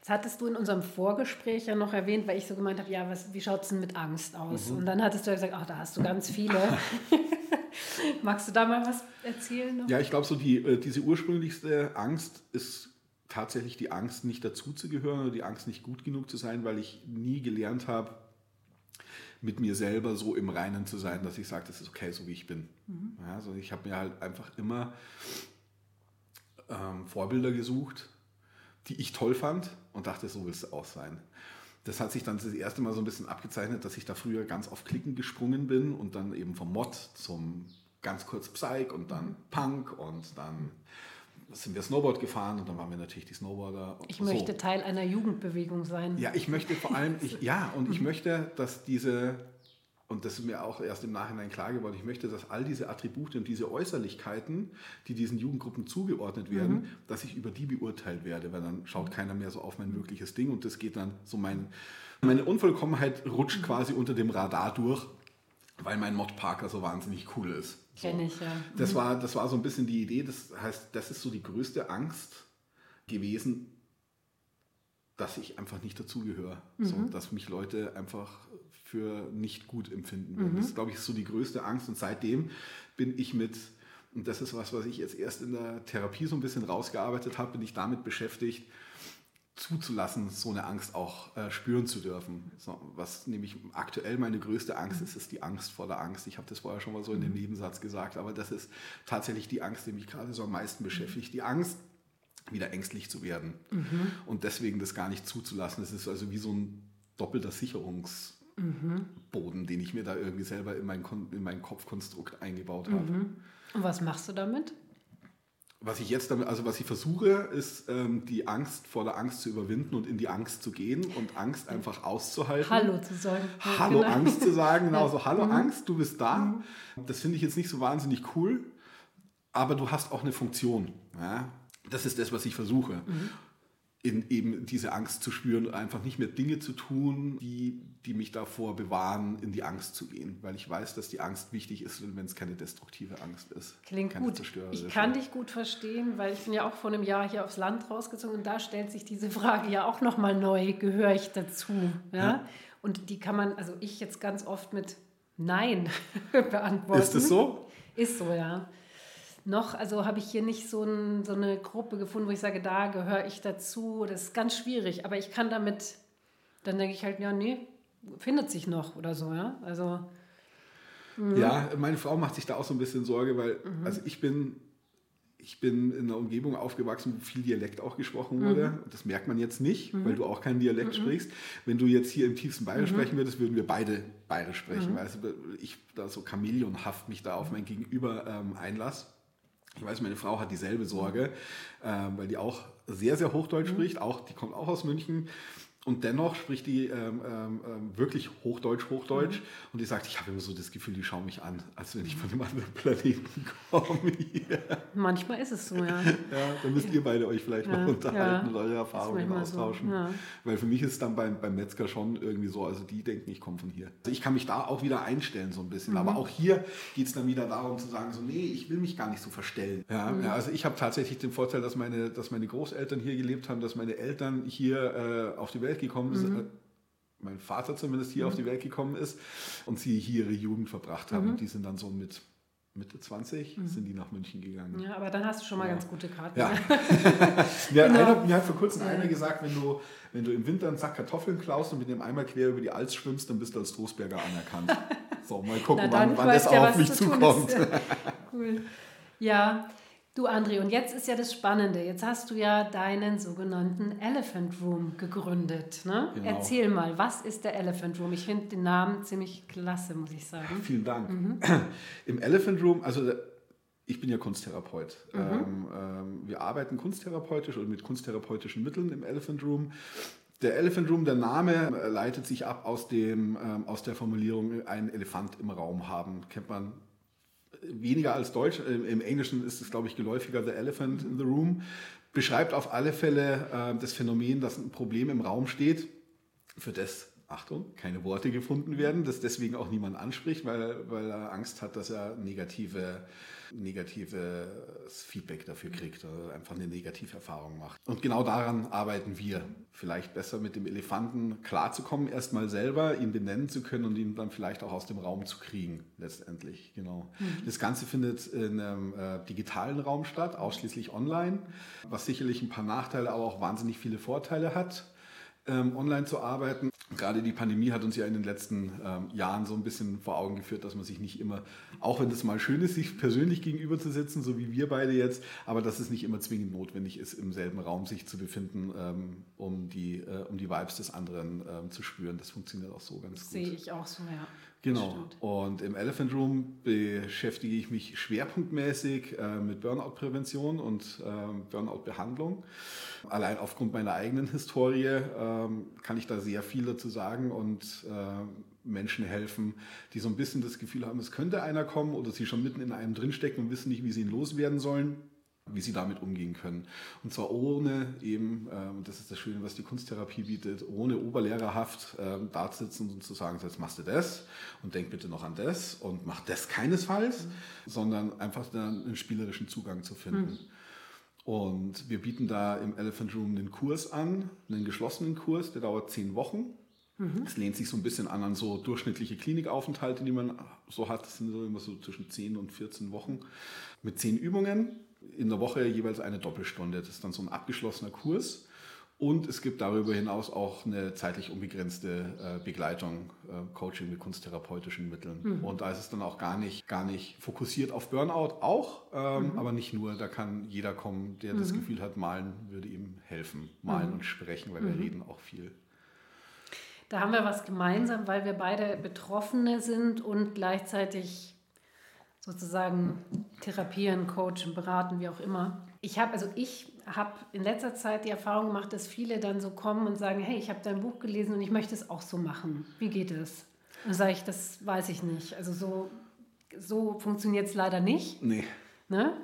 Das hattest du in unserem Vorgespräch ja noch erwähnt, weil ich so gemeint habe, ja, was, wie schaut es denn mit Angst aus? Mhm. Und dann hattest du ja gesagt, ach, da hast du ganz viele. Magst du da mal was erzählen? Noch? Ja, ich glaube, so die, äh, diese ursprünglichste Angst ist tatsächlich die Angst, nicht dazuzugehören oder die Angst, nicht gut genug zu sein, weil ich nie gelernt habe, mit mir selber so im Reinen zu sein, dass ich sage, das ist okay, so wie ich bin. Mhm. Ja, also ich habe mir halt einfach immer ähm, Vorbilder gesucht, die ich toll fand und dachte, so willst du auch sein. Das hat sich dann das erste Mal so ein bisschen abgezeichnet, dass ich da früher ganz auf Klicken gesprungen bin und dann eben vom Mod zum ganz kurz Psych und dann Punk und dann sind wir Snowboard gefahren und dann waren wir natürlich die Snowboarder. Ich so. möchte Teil einer Jugendbewegung sein. Ja, ich möchte vor allem, ich, ja, und ich mhm. möchte, dass diese, und das ist mir auch erst im Nachhinein klar geworden, ich möchte, dass all diese Attribute und diese Äußerlichkeiten, die diesen Jugendgruppen zugeordnet werden, mhm. dass ich über die beurteilt werde, weil dann schaut keiner mehr so auf mein mögliches Ding und das geht dann so mein, meine Unvollkommenheit rutscht mhm. quasi unter dem Radar durch, weil mein Mod Parker so wahnsinnig cool ist. So. Kenne ich, ja. Das, mhm. war, das war so ein bisschen die Idee. Das heißt, das ist so die größte Angst gewesen, dass ich einfach nicht dazugehöre. Mhm. So, dass mich Leute einfach für nicht gut empfinden würden. Mhm. Das, glaube ich, ist so die größte Angst. Und seitdem bin ich mit, und das ist was, was ich jetzt erst in der Therapie so ein bisschen rausgearbeitet habe, bin ich damit beschäftigt, zuzulassen, so eine Angst auch äh, spüren zu dürfen. So, was nämlich aktuell meine größte Angst ist, ist die Angst vor der Angst. Ich habe das vorher schon mal so in dem mhm. Nebensatz gesagt, aber das ist tatsächlich die Angst, die mich gerade so am meisten beschäftigt. Die Angst, wieder ängstlich zu werden mhm. und deswegen das gar nicht zuzulassen. Es ist also wie so ein doppelter Sicherungsboden, mhm. den ich mir da irgendwie selber in mein, in mein Kopfkonstrukt eingebaut habe. Mhm. Und was machst du damit? Was ich jetzt damit, also was ich versuche, ist ähm, die Angst vor der Angst zu überwinden und in die Angst zu gehen und Angst einfach auszuhalten. Hallo zu sagen. Hallo genau. Angst zu sagen, genau so. Hallo mhm. Angst, du bist da. Mhm. Das finde ich jetzt nicht so wahnsinnig cool, aber du hast auch eine Funktion. Ja? Das ist das, was ich versuche. Mhm in eben diese Angst zu spüren, einfach nicht mehr Dinge zu tun, die, die mich davor bewahren, in die Angst zu gehen. Weil ich weiß, dass die Angst wichtig ist, wenn es keine destruktive Angst ist. Klingt gut. Ich kann dich gut verstehen, weil ich bin ja auch vor einem Jahr hier aufs Land rausgezogen und da stellt sich diese Frage ja auch nochmal neu, gehöre ich dazu? Ja? ja? Und die kann man, also ich jetzt ganz oft mit Nein beantworten. Ist es so? Ist so, ja noch, also habe ich hier nicht so, ein, so, eine Gruppe gefunden, wo ich sage, da gehöre ich dazu. Das ist ganz schwierig, aber ich kann damit, dann denke ich halt, ja, nee, findet sich noch oder so, ja. Also. Mh. Ja, meine Frau macht sich da auch so ein bisschen Sorge, weil, mhm. also ich bin, ich bin in einer Umgebung aufgewachsen, wo viel Dialekt auch gesprochen mhm. wurde. Mhm. Das merkt man jetzt nicht, mhm. weil du auch keinen Dialekt mhm. sprichst. Wenn du jetzt hier im tiefsten Bayerisch mhm. sprechen würdest, würden wir beide Bayerisch sprechen, weil also ich da so chameleonhaft mich da auf mein Gegenüber ähm, einlasse. Ich weiß, meine Frau hat dieselbe Sorge, äh, weil die auch sehr, sehr Hochdeutsch mhm. spricht. Auch, die kommt auch aus München. Und dennoch spricht die ähm, ähm, ähm, wirklich Hochdeutsch, Hochdeutsch. Mhm. Und die sagt, ich habe immer so das Gefühl, die schauen mich an, als wenn ich von einem anderen Planeten komme. Manchmal ist es so, ja. ja, dann müsst ihr beide euch vielleicht ja, mal unterhalten ja. und eure Erfahrungen austauschen. So. Weil für mich ist es dann beim, beim Metzger schon irgendwie so, also die denken, ich komme von hier. Also ich kann mich da auch wieder einstellen so ein bisschen. Mhm. Aber auch hier geht es dann wieder darum zu sagen, so nee, ich will mich gar nicht so verstellen. Ja, mhm. also ich habe tatsächlich den Vorteil, dass meine, dass meine Großeltern hier gelebt haben, dass meine Eltern hier äh, auf die Welt Welt gekommen ist, mhm. Äh, mein Vater zumindest hier mhm. auf die Welt gekommen ist und sie hier ihre Jugend verbracht haben. Mhm. Die sind dann so mit Mitte 20 mhm. sind die nach München gegangen. Ja, aber dann hast du schon mal ja. ganz gute Karten. Ja. ja genau. einer, mir hat vor kurzem einer gesagt, wenn du, wenn du im Winter einen Sack Kartoffeln klaust und mit dem Eimer quer über die Alz schwimmst, dann bist du als Trostberger anerkannt. so, mal gucken, wann, wann das ja, auf mich zukommt. cool. Ja, Du André, und jetzt ist ja das Spannende. Jetzt hast du ja deinen sogenannten Elephant Room gegründet. Ne? Genau. Erzähl mal, was ist der Elephant Room? Ich finde den Namen ziemlich klasse, muss ich sagen. Vielen Dank. Mhm. Im Elephant Room, also ich bin ja Kunsttherapeut. Mhm. Ähm, ähm, wir arbeiten kunsttherapeutisch und mit kunsttherapeutischen Mitteln im Elephant Room. Der Elephant Room, der Name leitet sich ab aus, dem, ähm, aus der Formulierung einen Elefant im Raum haben. Kennt man weniger als Deutsch. Im Englischen ist es, glaube ich, geläufiger, The Elephant in the Room. Beschreibt auf alle Fälle äh, das Phänomen, dass ein Problem im Raum steht, für das Achtung, keine Worte gefunden werden, das deswegen auch niemand anspricht, weil, weil er Angst hat, dass er negative, negatives Feedback dafür kriegt oder einfach eine negative Erfahrung macht. Und genau daran arbeiten wir. Vielleicht besser mit dem Elefanten klarzukommen, erstmal selber ihn benennen zu können und ihn dann vielleicht auch aus dem Raum zu kriegen, letztendlich. Genau. Mhm. Das Ganze findet in einem äh, digitalen Raum statt, ausschließlich online, was sicherlich ein paar Nachteile, aber auch wahnsinnig viele Vorteile hat ähm, online zu arbeiten. Gerade die Pandemie hat uns ja in den letzten ähm, Jahren so ein bisschen vor Augen geführt, dass man sich nicht immer, auch wenn es mal schön ist, sich persönlich gegenüber zu sitzen, so wie wir beide jetzt, aber dass es nicht immer zwingend notwendig ist, im selben Raum sich zu befinden, ähm, um, die, äh, um die Vibes des anderen ähm, zu spüren. Das funktioniert auch so ganz das gut. Sehe ich auch so, ja. Genau. Und im Elephant Room beschäftige ich mich schwerpunktmäßig äh, mit Burnout-Prävention und äh, Burnout-Behandlung. Allein aufgrund meiner eigenen Historie äh, kann ich da sehr viel dazu sagen und äh, Menschen helfen, die so ein bisschen das Gefühl haben, es könnte einer kommen oder sie schon mitten in einem drinstecken und wissen nicht, wie sie ihn loswerden sollen wie sie damit umgehen können. Und zwar ohne eben, ähm, das ist das Schöne, was die Kunsttherapie bietet, ohne oberlehrerhaft ähm, da sitzen und zu sagen, jetzt machst du das und denk bitte noch an das und mach das keinesfalls, mhm. sondern einfach dann einen spielerischen Zugang zu finden. Mhm. Und wir bieten da im Elephant Room einen Kurs an, einen geschlossenen Kurs, der dauert zehn Wochen. Mhm. Es lehnt sich so ein bisschen an an so durchschnittliche Klinikaufenthalte, die man so hat. Das sind so immer so zwischen 10 und 14 Wochen mit zehn Übungen in der Woche jeweils eine Doppelstunde. Das ist dann so ein abgeschlossener Kurs. Und es gibt darüber hinaus auch eine zeitlich unbegrenzte äh, Begleitung, äh, Coaching mit kunsttherapeutischen Mitteln. Mhm. Und da ist es dann auch gar nicht, gar nicht fokussiert auf Burnout, auch, ähm, mhm. aber nicht nur. Da kann jeder kommen, der mhm. das Gefühl hat, malen würde ihm helfen. Malen mhm. und sprechen, weil wir mhm. reden auch viel. Da haben wir was gemeinsam, weil wir beide Betroffene sind und gleichzeitig sozusagen therapieren, coachen, beraten, wie auch immer. Ich habe also ich habe in letzter Zeit die Erfahrung gemacht, dass viele dann so kommen und sagen, hey, ich habe dein Buch gelesen und ich möchte es auch so machen. Wie geht es? Dann sage ich, das weiß ich nicht. Also so, so funktioniert es leider nicht. Nee. Ne?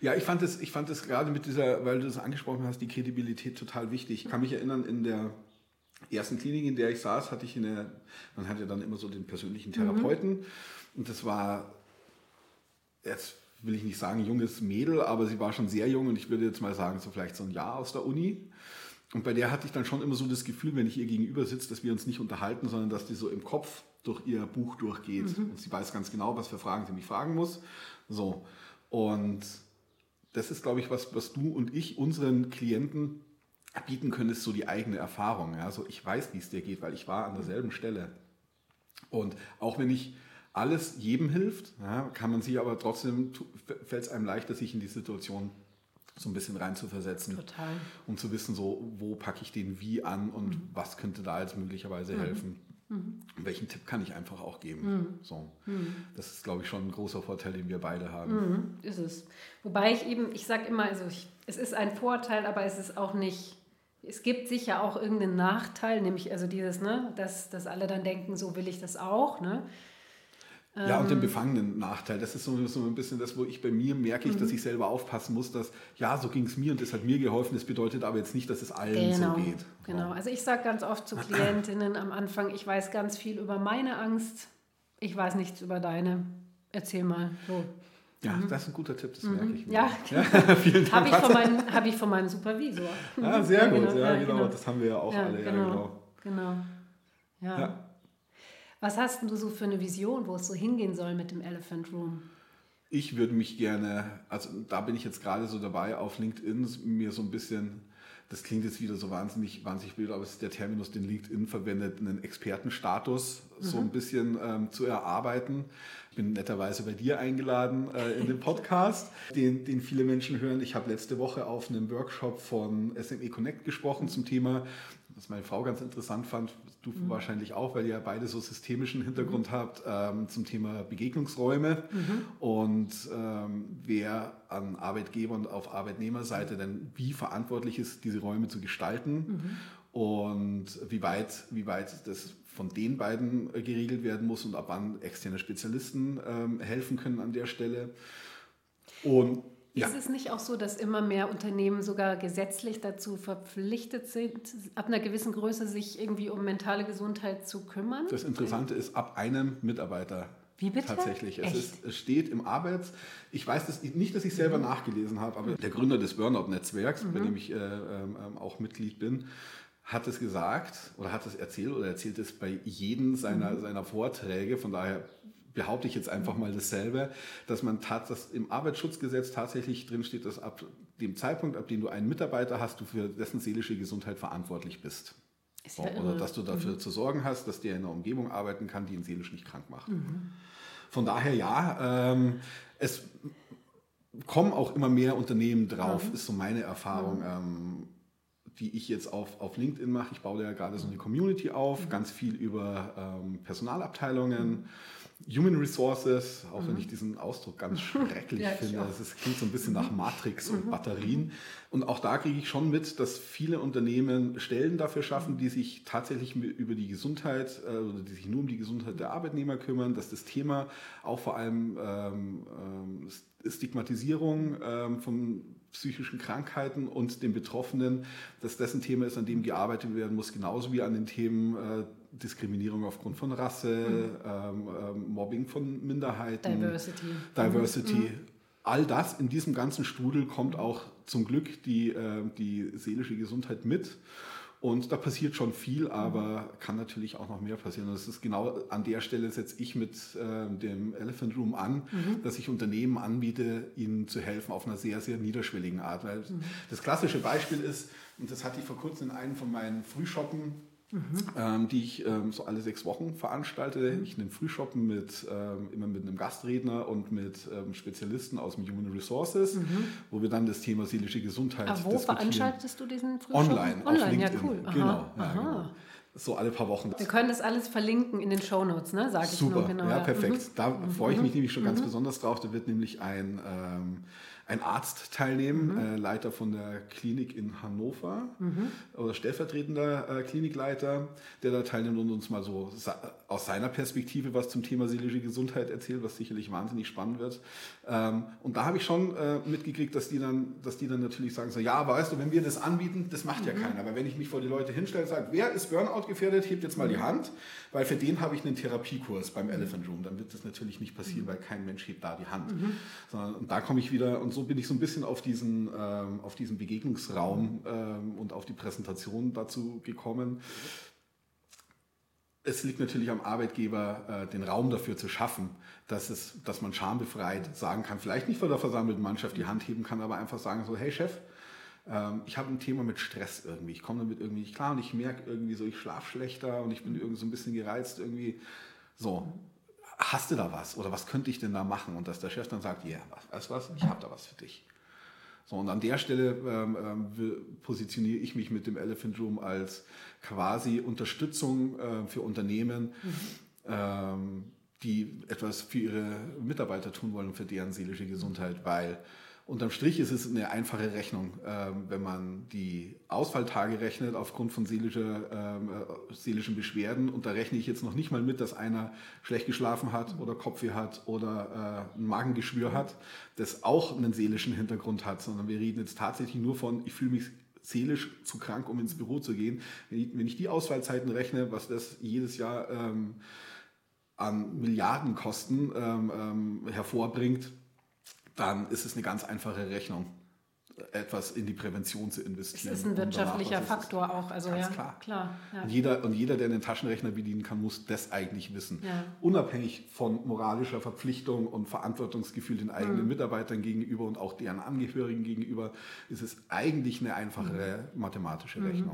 Ja, ich fand es ich fand es gerade mit dieser, weil du das angesprochen hast, die Kredibilität total wichtig. Ich kann mich erinnern, in der ersten Klinik, in der ich saß, hatte ich eine, man hatte dann immer so den persönlichen Therapeuten. Mhm. Und das war, jetzt will ich nicht sagen junges Mädel, aber sie war schon sehr jung und ich würde jetzt mal sagen, so vielleicht so ein Jahr aus der Uni. Und bei der hatte ich dann schon immer so das Gefühl, wenn ich ihr gegenüber sitze, dass wir uns nicht unterhalten, sondern dass die so im Kopf durch ihr Buch durchgeht. Mhm. Und sie weiß ganz genau, was für Fragen sie mich fragen muss. So. Und das ist, glaube ich, was, was du und ich unseren Klienten bieten können, ist so die eigene Erfahrung. Ja? So, ich weiß, wie es dir geht, weil ich war an derselben Stelle. Und auch wenn ich alles jedem hilft, ja, kann man sich aber trotzdem, fällt es einem leichter, sich in die Situation so ein bisschen reinzuversetzen. Total. Um zu wissen, so, wo packe ich den wie an und mhm. was könnte da jetzt möglicherweise mhm. helfen. Mhm. Welchen Tipp kann ich einfach auch geben? Mhm. So. Mhm. Das ist, glaube ich, schon ein großer Vorteil, den wir beide haben. Mhm. Ist es. Wobei ich eben, ich sage immer, also ich, es ist ein Vorteil, aber es ist auch nicht, es gibt sicher auch irgendeinen Nachteil, nämlich also dieses, ne, dass, dass alle dann denken, so will ich das auch. Ne? Ja, und den ähm. befangenen Nachteil. Das ist so, so ein bisschen das, wo ich bei mir merke, ich, dass mhm. ich selber aufpassen muss, dass, ja, so ging es mir und das hat mir geholfen. Das bedeutet aber jetzt nicht, dass es allen genau, so geht. Genau, also ich sage ganz oft zu Klientinnen am Anfang, ich weiß ganz viel über meine Angst, ich weiß nichts über deine. Erzähl mal. So. Ja, mhm. das ist ein guter Tipp, das mhm. merke ich mir. Ja, ja vielen Dank. Habe ich, von meinem, hab ich von meinem Supervisor. Ah, sehr ja, gut, genau, ja, genau. genau. Das haben wir ja auch alle. Genau, ja, genau. genau. ja. Was hast du so für eine Vision, wo es so hingehen soll mit dem Elephant Room? Ich würde mich gerne, also da bin ich jetzt gerade so dabei, auf LinkedIn mir so ein bisschen, das klingt jetzt wieder so wahnsinnig, wahnsinnig blöd, aber es ist der Terminus, den LinkedIn verwendet, einen Expertenstatus mhm. so ein bisschen ähm, zu erarbeiten. Ich bin netterweise bei dir eingeladen äh, in den Podcast, den, den viele Menschen hören. Ich habe letzte Woche auf einem Workshop von SME Connect gesprochen zum Thema, was meine Frau ganz interessant fand, du mhm. wahrscheinlich auch, weil ihr ja beide so systemischen Hintergrund mhm. habt, ähm, zum Thema Begegnungsräume mhm. und ähm, wer an Arbeitgeber und auf Arbeitnehmerseite denn wie verantwortlich ist, diese Räume zu gestalten mhm. und wie weit, wie weit das von den beiden geregelt werden muss und ab wann externe Spezialisten ähm, helfen können an der Stelle. Und ja. Ist es nicht auch so, dass immer mehr Unternehmen sogar gesetzlich dazu verpflichtet sind, ab einer gewissen Größe sich irgendwie um mentale Gesundheit zu kümmern? Das Interessante ist, ab einem Mitarbeiter wie bitte? Tatsächlich. Es, ist, es, steht im Arbeits... Ich weiß das nicht, dass ich selber mhm. nachgelesen habe, aber der Gründer des Burnout-Netzwerks, mhm. bei dem ich äh, ähm, auch Mitglied bin, hat es gesagt oder hat es erzählt oder erzählt es bei jedem seiner, mhm. seiner Vorträge. Von daher behaupte ich jetzt einfach mal dasselbe, dass man dass im Arbeitsschutzgesetz tatsächlich drinsteht, dass ab dem Zeitpunkt, ab dem du einen Mitarbeiter hast, du für dessen seelische Gesundheit verantwortlich bist. Ist ja oder dass du dafür mhm. zu sorgen hast, dass der in einer Umgebung arbeiten kann, die ihn seelisch nicht krank macht. Mhm. Von daher ja, ähm, es kommen auch immer mehr Unternehmen drauf, mhm. ist so meine Erfahrung. Mhm. Ähm, die ich jetzt auf, auf LinkedIn mache. Ich baue da ja gerade so eine Community auf, mhm. ganz viel über ähm, Personalabteilungen, mhm. Human Resources, auch mhm. wenn ich diesen Ausdruck ganz schrecklich ja, finde. Es klingt so ein bisschen nach mhm. Matrix und mhm. Batterien. Und auch da kriege ich schon mit, dass viele Unternehmen Stellen dafür schaffen, die sich tatsächlich über die Gesundheit äh, oder die sich nur um die Gesundheit der Arbeitnehmer kümmern, dass das Thema auch vor allem ähm, ähm, Stigmatisierung ähm, von psychischen Krankheiten und den Betroffenen, dass das ein Thema ist, an dem gearbeitet werden muss, genauso wie an den Themen äh, Diskriminierung aufgrund von Rasse, mhm. ähm, ähm, Mobbing von Minderheiten, Diversity. Diversity. Mhm. All das in diesem ganzen Strudel kommt auch zum Glück die, äh, die seelische Gesundheit mit. Und da passiert schon viel, aber kann natürlich auch noch mehr passieren. Und das ist genau an der Stelle setze ich mit äh, dem Elephant Room an, mhm. dass ich Unternehmen anbiete, ihnen zu helfen auf einer sehr, sehr niederschwelligen Art. Weil mhm. das klassische Beispiel ist, und das hatte ich vor kurzem in einem von meinen Frühshoppen mhm. ähm, die ich ähm, so alle sechs Wochen veranstalte. Mhm. Ich nehme Frühshoppen mit, ähm, immer mit einem Gastredner und mit ähm, Spezialisten aus dem Human Resources, mhm. wo wir dann das Thema seelische Gesundheit Aber wo diskutieren. veranstaltest du diesen Frühshoppen? Online, Online, auf LinkedIn. ja cool. Aha. Genau, ja, genau so alle paar Wochen. Wir können das alles verlinken in den Shownotes, ne? Sag ich Super, nur genau. Ja, perfekt. Mhm. Da freue ich mich nämlich schon ganz mhm. besonders drauf. Da wird nämlich ein ähm, ein Arzt teilnehmen, mhm. äh, Leiter von der Klinik in Hannover mhm. oder stellvertretender äh, Klinikleiter, der da teilnimmt und uns mal so aus seiner Perspektive was zum Thema seelische Gesundheit erzählt, was sicherlich wahnsinnig spannend wird. Ähm, und da habe ich schon äh, mitgekriegt, dass die, dann, dass die dann natürlich sagen, so, ja, aber weißt du, wenn wir das anbieten, das macht mhm. ja keiner. Aber wenn ich mich vor die Leute hinstelle und sage, wer ist Burnout gefährdet, hebt jetzt mal die mhm. Hand, weil für den habe ich einen Therapiekurs beim Elephant Room. Dann wird das natürlich nicht passieren, mhm. weil kein Mensch hebt da die Hand. Mhm. Sondern, und da komme ich wieder und so bin ich so ein bisschen auf diesen, ähm, auf diesen Begegnungsraum ähm, und auf die Präsentation dazu gekommen. Es liegt natürlich am Arbeitgeber, äh, den Raum dafür zu schaffen, dass, es, dass man schambefreit sagen kann, vielleicht nicht vor der versammelten Mannschaft die Hand heben kann, aber einfach sagen so, hey Chef, ähm, ich habe ein Thema mit Stress irgendwie. Ich komme damit irgendwie nicht klar und ich merke irgendwie so, ich schlafe schlechter und ich bin irgendwie so ein bisschen gereizt irgendwie. So, hast du da was oder was könnte ich denn da machen? Und dass der Chef dann sagt, ja, yeah, weißt was, ich habe da was für dich. So, und an der Stelle ähm, ähm, positioniere ich mich mit dem Elephant Room als quasi Unterstützung äh, für Unternehmen, mhm. ähm, die etwas für ihre Mitarbeiter tun wollen und für deren seelische Gesundheit, weil Unterm Strich ist es eine einfache Rechnung, ähm, wenn man die Ausfalltage rechnet aufgrund von seelischer, ähm, äh, seelischen Beschwerden. Und da rechne ich jetzt noch nicht mal mit, dass einer schlecht geschlafen hat oder Kopfweh hat oder äh, ein Magengeschwür hat, das auch einen seelischen Hintergrund hat, sondern wir reden jetzt tatsächlich nur von, ich fühle mich seelisch zu krank, um ins Büro zu gehen. Wenn ich, wenn ich die Ausfallzeiten rechne, was das jedes Jahr ähm, an Milliardenkosten ähm, ähm, hervorbringt, dann ist es eine ganz einfache Rechnung, etwas in die Prävention zu investieren. Es ist ein wirtschaftlicher Faktor auch. Also ja, klar. klar ja. Und, jeder, und jeder, der einen Taschenrechner bedienen kann, muss das eigentlich wissen. Ja. Unabhängig von moralischer Verpflichtung und Verantwortungsgefühl den eigenen mhm. Mitarbeitern gegenüber und auch deren Angehörigen gegenüber, ist es eigentlich eine einfache mhm. mathematische mhm.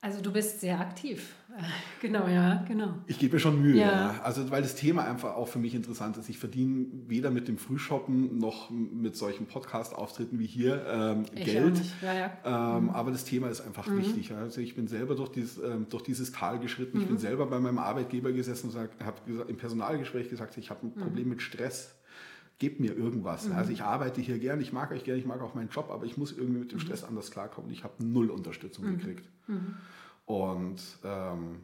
Also du bist sehr aktiv. Genau, ja, genau. Ich gebe mir schon Mühe, ja. ja. Also weil das Thema einfach auch für mich interessant ist. Ich verdiene weder mit dem Frühshoppen noch mit solchen Podcast-Auftritten wie hier ähm, Geld. Ja, ja. Ähm, mhm. Aber das Thema ist einfach mhm. wichtig. Also ich bin selber durch dieses, ähm, durch dieses Tal geschritten. Mhm. Ich bin mhm. selber bei meinem Arbeitgeber gesessen und habe im Personalgespräch gesagt, ich habe ein mhm. Problem mit Stress gebt mir irgendwas. Mhm. Also ich arbeite hier gern, ich mag euch gern, ich mag auch meinen Job, aber ich muss irgendwie mit dem mhm. Stress anders klarkommen. Ich habe null Unterstützung mhm. gekriegt. Mhm. Und ähm,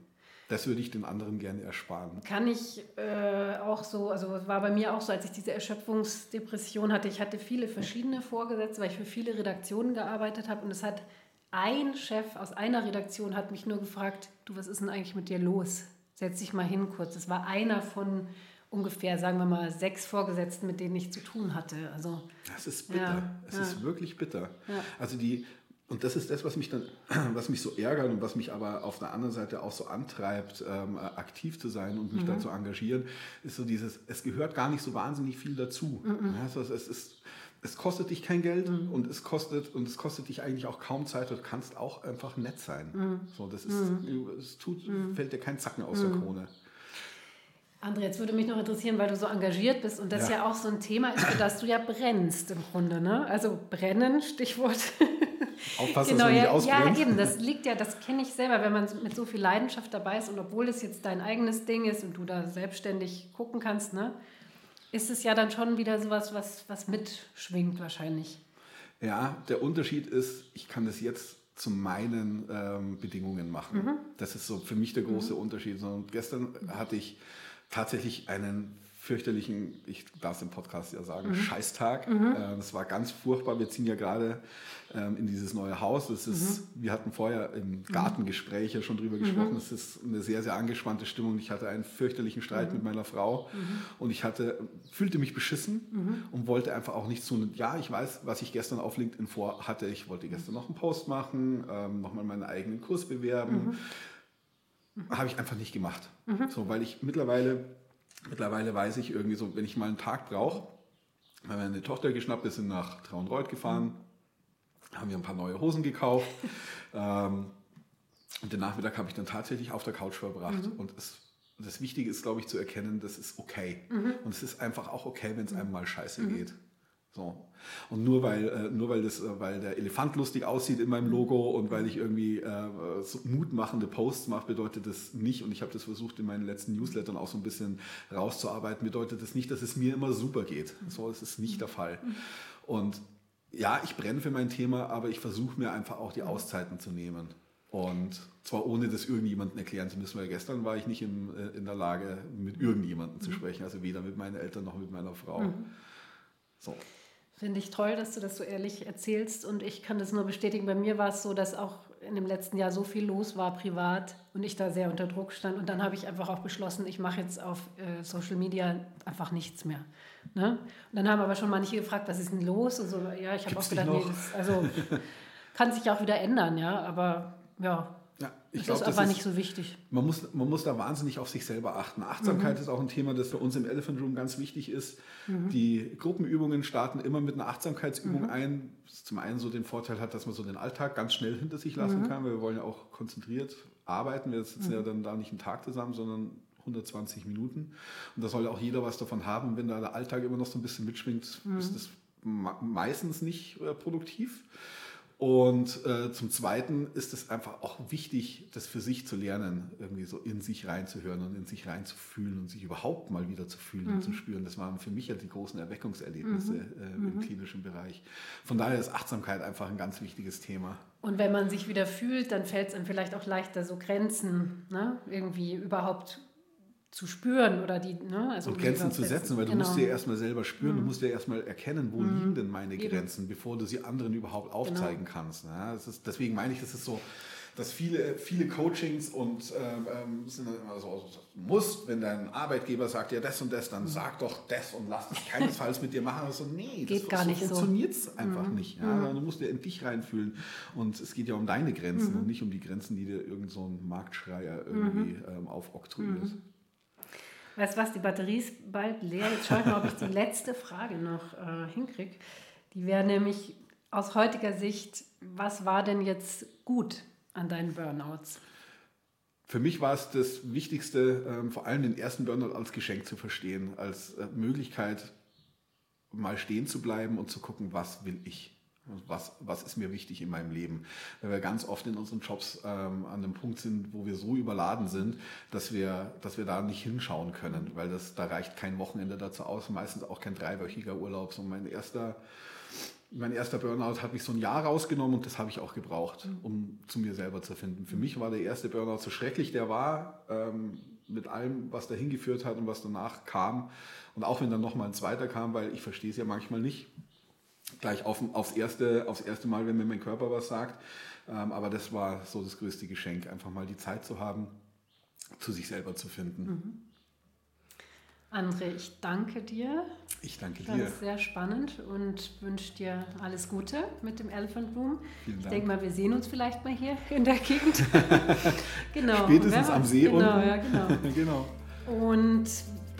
das würde ich den anderen gerne ersparen. Kann ich äh, auch so, also war bei mir auch so, als ich diese Erschöpfungsdepression hatte, ich hatte viele verschiedene Vorgesetzte, weil ich für viele Redaktionen gearbeitet habe und es hat ein Chef aus einer Redaktion hat mich nur gefragt, du, was ist denn eigentlich mit dir los? Setz dich mal hin kurz. Das war einer von ungefähr, sagen wir mal, sechs Vorgesetzten, mit denen ich zu tun hatte. Also, das ist bitter. Ja, es ja. ist wirklich bitter. Ja. Also die, und das ist das, was mich dann, was mich so ärgert und was mich aber auf der anderen Seite auch so antreibt, ähm, aktiv zu sein und mich mhm. da zu engagieren, ist so dieses, es gehört gar nicht so wahnsinnig viel dazu. Mhm. Also es ist, es kostet dich kein Geld mhm. und es kostet und es kostet dich eigentlich auch kaum Zeit. Du kannst auch einfach nett sein. Mhm. So, das ist, mhm. es tut, mhm. fällt dir kein Zacken aus der Krone. André, jetzt würde mich noch interessieren, weil du so engagiert bist und das ja, ja auch so ein Thema ist, für das du ja brennst im Grunde. Ne? Also brennen, Stichwort. Aufpassen, genau, dass du nicht ja, ja, eben, das liegt ja, das kenne ich selber, wenn man mit so viel Leidenschaft dabei ist und obwohl es jetzt dein eigenes Ding ist und du da selbstständig gucken kannst, ne, ist es ja dann schon wieder sowas, was, was mitschwingt wahrscheinlich. Ja, der Unterschied ist, ich kann das jetzt zu meinen ähm, Bedingungen machen. Mhm. Das ist so für mich der große mhm. Unterschied. Und gestern hatte ich tatsächlich einen fürchterlichen, ich darf es im Podcast ja sagen, mhm. Scheißtag. Mhm. Äh, das war ganz furchtbar. Wir ziehen ja gerade ähm, in dieses neue Haus. Das ist, mhm. Wir hatten vorher im Gartengespräch ja schon drüber gesprochen. Mhm. Es ist eine sehr, sehr angespannte Stimmung. Ich hatte einen fürchterlichen Streit mhm. mit meiner Frau mhm. und ich hatte, fühlte mich beschissen und wollte einfach auch nichts tun. Ja, ich weiß, was ich gestern auf LinkedIn vor hatte. Ich wollte gestern noch einen Post machen, ähm, nochmal meinen eigenen Kurs bewerben. Habe ich einfach nicht gemacht. So, weil ich mittlerweile Mittlerweile weiß ich irgendwie so, wenn ich mal einen Tag brauche, haben wir eine Tochter geschnappt, wir sind nach Traunreuth gefahren, haben wir ein paar neue Hosen gekauft. ähm, und den Nachmittag habe ich dann tatsächlich auf der Couch verbracht. Mhm. Und es, das Wichtige ist, glaube ich, zu erkennen, das ist okay. Mhm. Und es ist einfach auch okay, wenn es einem mal scheiße mhm. geht. So. Und nur weil, äh, nur weil, das, äh, weil der Elefant lustig aussieht in meinem Logo und weil ich irgendwie äh, so mutmachende Posts mache, bedeutet das nicht, und ich habe das versucht in meinen letzten Newslettern auch so ein bisschen rauszuarbeiten, bedeutet das nicht, dass es mir immer super geht. So ist es nicht der Fall. Und ja, ich brenne für mein Thema, aber ich versuche mir einfach auch die Auszeiten zu nehmen. Und zwar ohne das irgendjemandem erklären zu müssen, weil gestern war ich nicht in, äh, in der Lage, mit irgendjemandem zu sprechen, also weder mit meinen Eltern noch mit meiner Frau. Mhm. So. Finde ich toll, dass du das so ehrlich erzählst und ich kann das nur bestätigen. Bei mir war es so, dass auch in dem letzten Jahr so viel los war privat und ich da sehr unter Druck stand und dann habe ich einfach auch beschlossen, ich mache jetzt auf äh, Social Media einfach nichts mehr. Ne? Und dann haben aber schon manche gefragt, was ist denn los? Und so, ja, ich habe auch gedacht, nee, das, also kann sich auch wieder ändern, ja, aber ja, ja, ich das glaub, ist aber das ist, nicht so wichtig. Man muss, man muss da wahnsinnig auf sich selber achten. Achtsamkeit mhm. ist auch ein Thema, das für uns im Elephant Room ganz wichtig ist. Mhm. Die Gruppenübungen starten immer mit einer Achtsamkeitsübung mhm. ein. Das zum einen so den Vorteil hat, dass man so den Alltag ganz schnell hinter sich lassen mhm. kann, weil wir wollen ja auch konzentriert arbeiten. Wir sitzen ja mhm. dann da nicht einen Tag zusammen, sondern 120 Minuten. Und da soll auch jeder was davon haben. Wenn da der Alltag immer noch so ein bisschen mitschwingt, ist mhm. das meistens nicht äh, produktiv. Und äh, zum Zweiten ist es einfach auch wichtig, das für sich zu lernen, irgendwie so in sich reinzuhören und in sich reinzufühlen und sich überhaupt mal wieder zu fühlen mhm. und zu spüren. Das waren für mich ja die großen Erweckungserlebnisse mhm. äh, im mhm. klinischen Bereich. Von daher ist Achtsamkeit einfach ein ganz wichtiges Thema. Und wenn man sich wieder fühlt, dann fällt es einem vielleicht auch leichter, so Grenzen ne? irgendwie überhaupt zu spüren oder die. Ne, also und Grenzen zu setzen, weil du genau. musst dir erstmal selber spüren, mhm. du musst dir erstmal erkennen, wo mhm. liegen denn meine Grenzen, bevor du sie anderen überhaupt genau. aufzeigen genau. kannst. Ne? Das ist, deswegen meine ich, das ist so, dass viele, viele Coachings und ähm, ähm sind immer so, also, musst, wenn dein Arbeitgeber sagt, ja das und das, dann mhm. sag doch das und lass das keinesfalls mit dir machen. Also nee, geht das, gar so nicht funktioniert es so. einfach mhm. nicht. Ja? Mhm. Du musst dir in dich reinfühlen und es geht ja um deine Grenzen mhm. und nicht um die Grenzen, die dir irgend so ein Marktschreier irgendwie mhm. ähm, aufoktroyiert. Weißt du was, die Batterie ist bald leer. Jetzt schaue ich mal, ob ich die letzte Frage noch äh, hinkriege. Die wäre nämlich aus heutiger Sicht, was war denn jetzt gut an deinen Burnouts? Für mich war es das Wichtigste, ähm, vor allem den ersten Burnout als Geschenk zu verstehen, als äh, Möglichkeit, mal stehen zu bleiben und zu gucken, was will ich. Was, was ist mir wichtig in meinem Leben? Weil wir ganz oft in unseren Jobs ähm, an dem Punkt sind, wo wir so überladen sind, dass wir, dass wir da nicht hinschauen können, weil das, da reicht kein Wochenende dazu aus, meistens auch kein dreiwöchiger Urlaub. So mein erster, mein erster Burnout hat mich so ein Jahr rausgenommen und das habe ich auch gebraucht, um zu mir selber zu finden. Für mich war der erste Burnout so schrecklich, der war ähm, mit allem, was dahin geführt hat und was danach kam. Und auch wenn dann nochmal ein zweiter kam, weil ich verstehe es ja manchmal nicht gleich auf, aufs, erste, aufs erste Mal, wenn mir mein Körper was sagt. Ähm, aber das war so das größte Geschenk, einfach mal die Zeit zu haben, zu sich selber zu finden. Mhm. André, ich danke dir. Ich danke dir. Das ist sehr spannend und wünsche dir alles Gute mit dem Elephant Room. Vielen Dank. Ich denke mal, wir sehen uns vielleicht mal hier in der Gegend. genau. Spätestens am See. Genau, ja, genau. genau. Und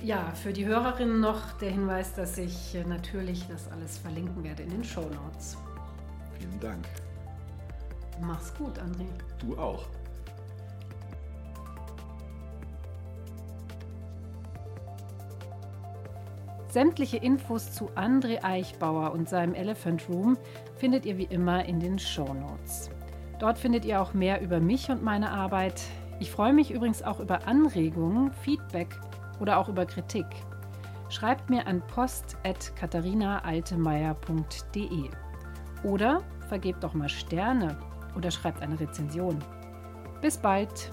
ja, für die Hörerinnen noch der Hinweis, dass ich äh, natürlich das alles verlinken werde in den Show Notes. Vielen Dank. Mach's gut, André. Du auch. Sämtliche Infos zu André Eichbauer und seinem Elephant Room findet ihr wie immer in den Show Notes. Dort findet ihr auch mehr über mich und meine Arbeit. Ich freue mich übrigens auch über Anregungen, Feedback oder auch über Kritik. Schreibt mir an post.katharinaaltemeyer.de oder vergebt doch mal Sterne oder schreibt eine Rezension. Bis bald!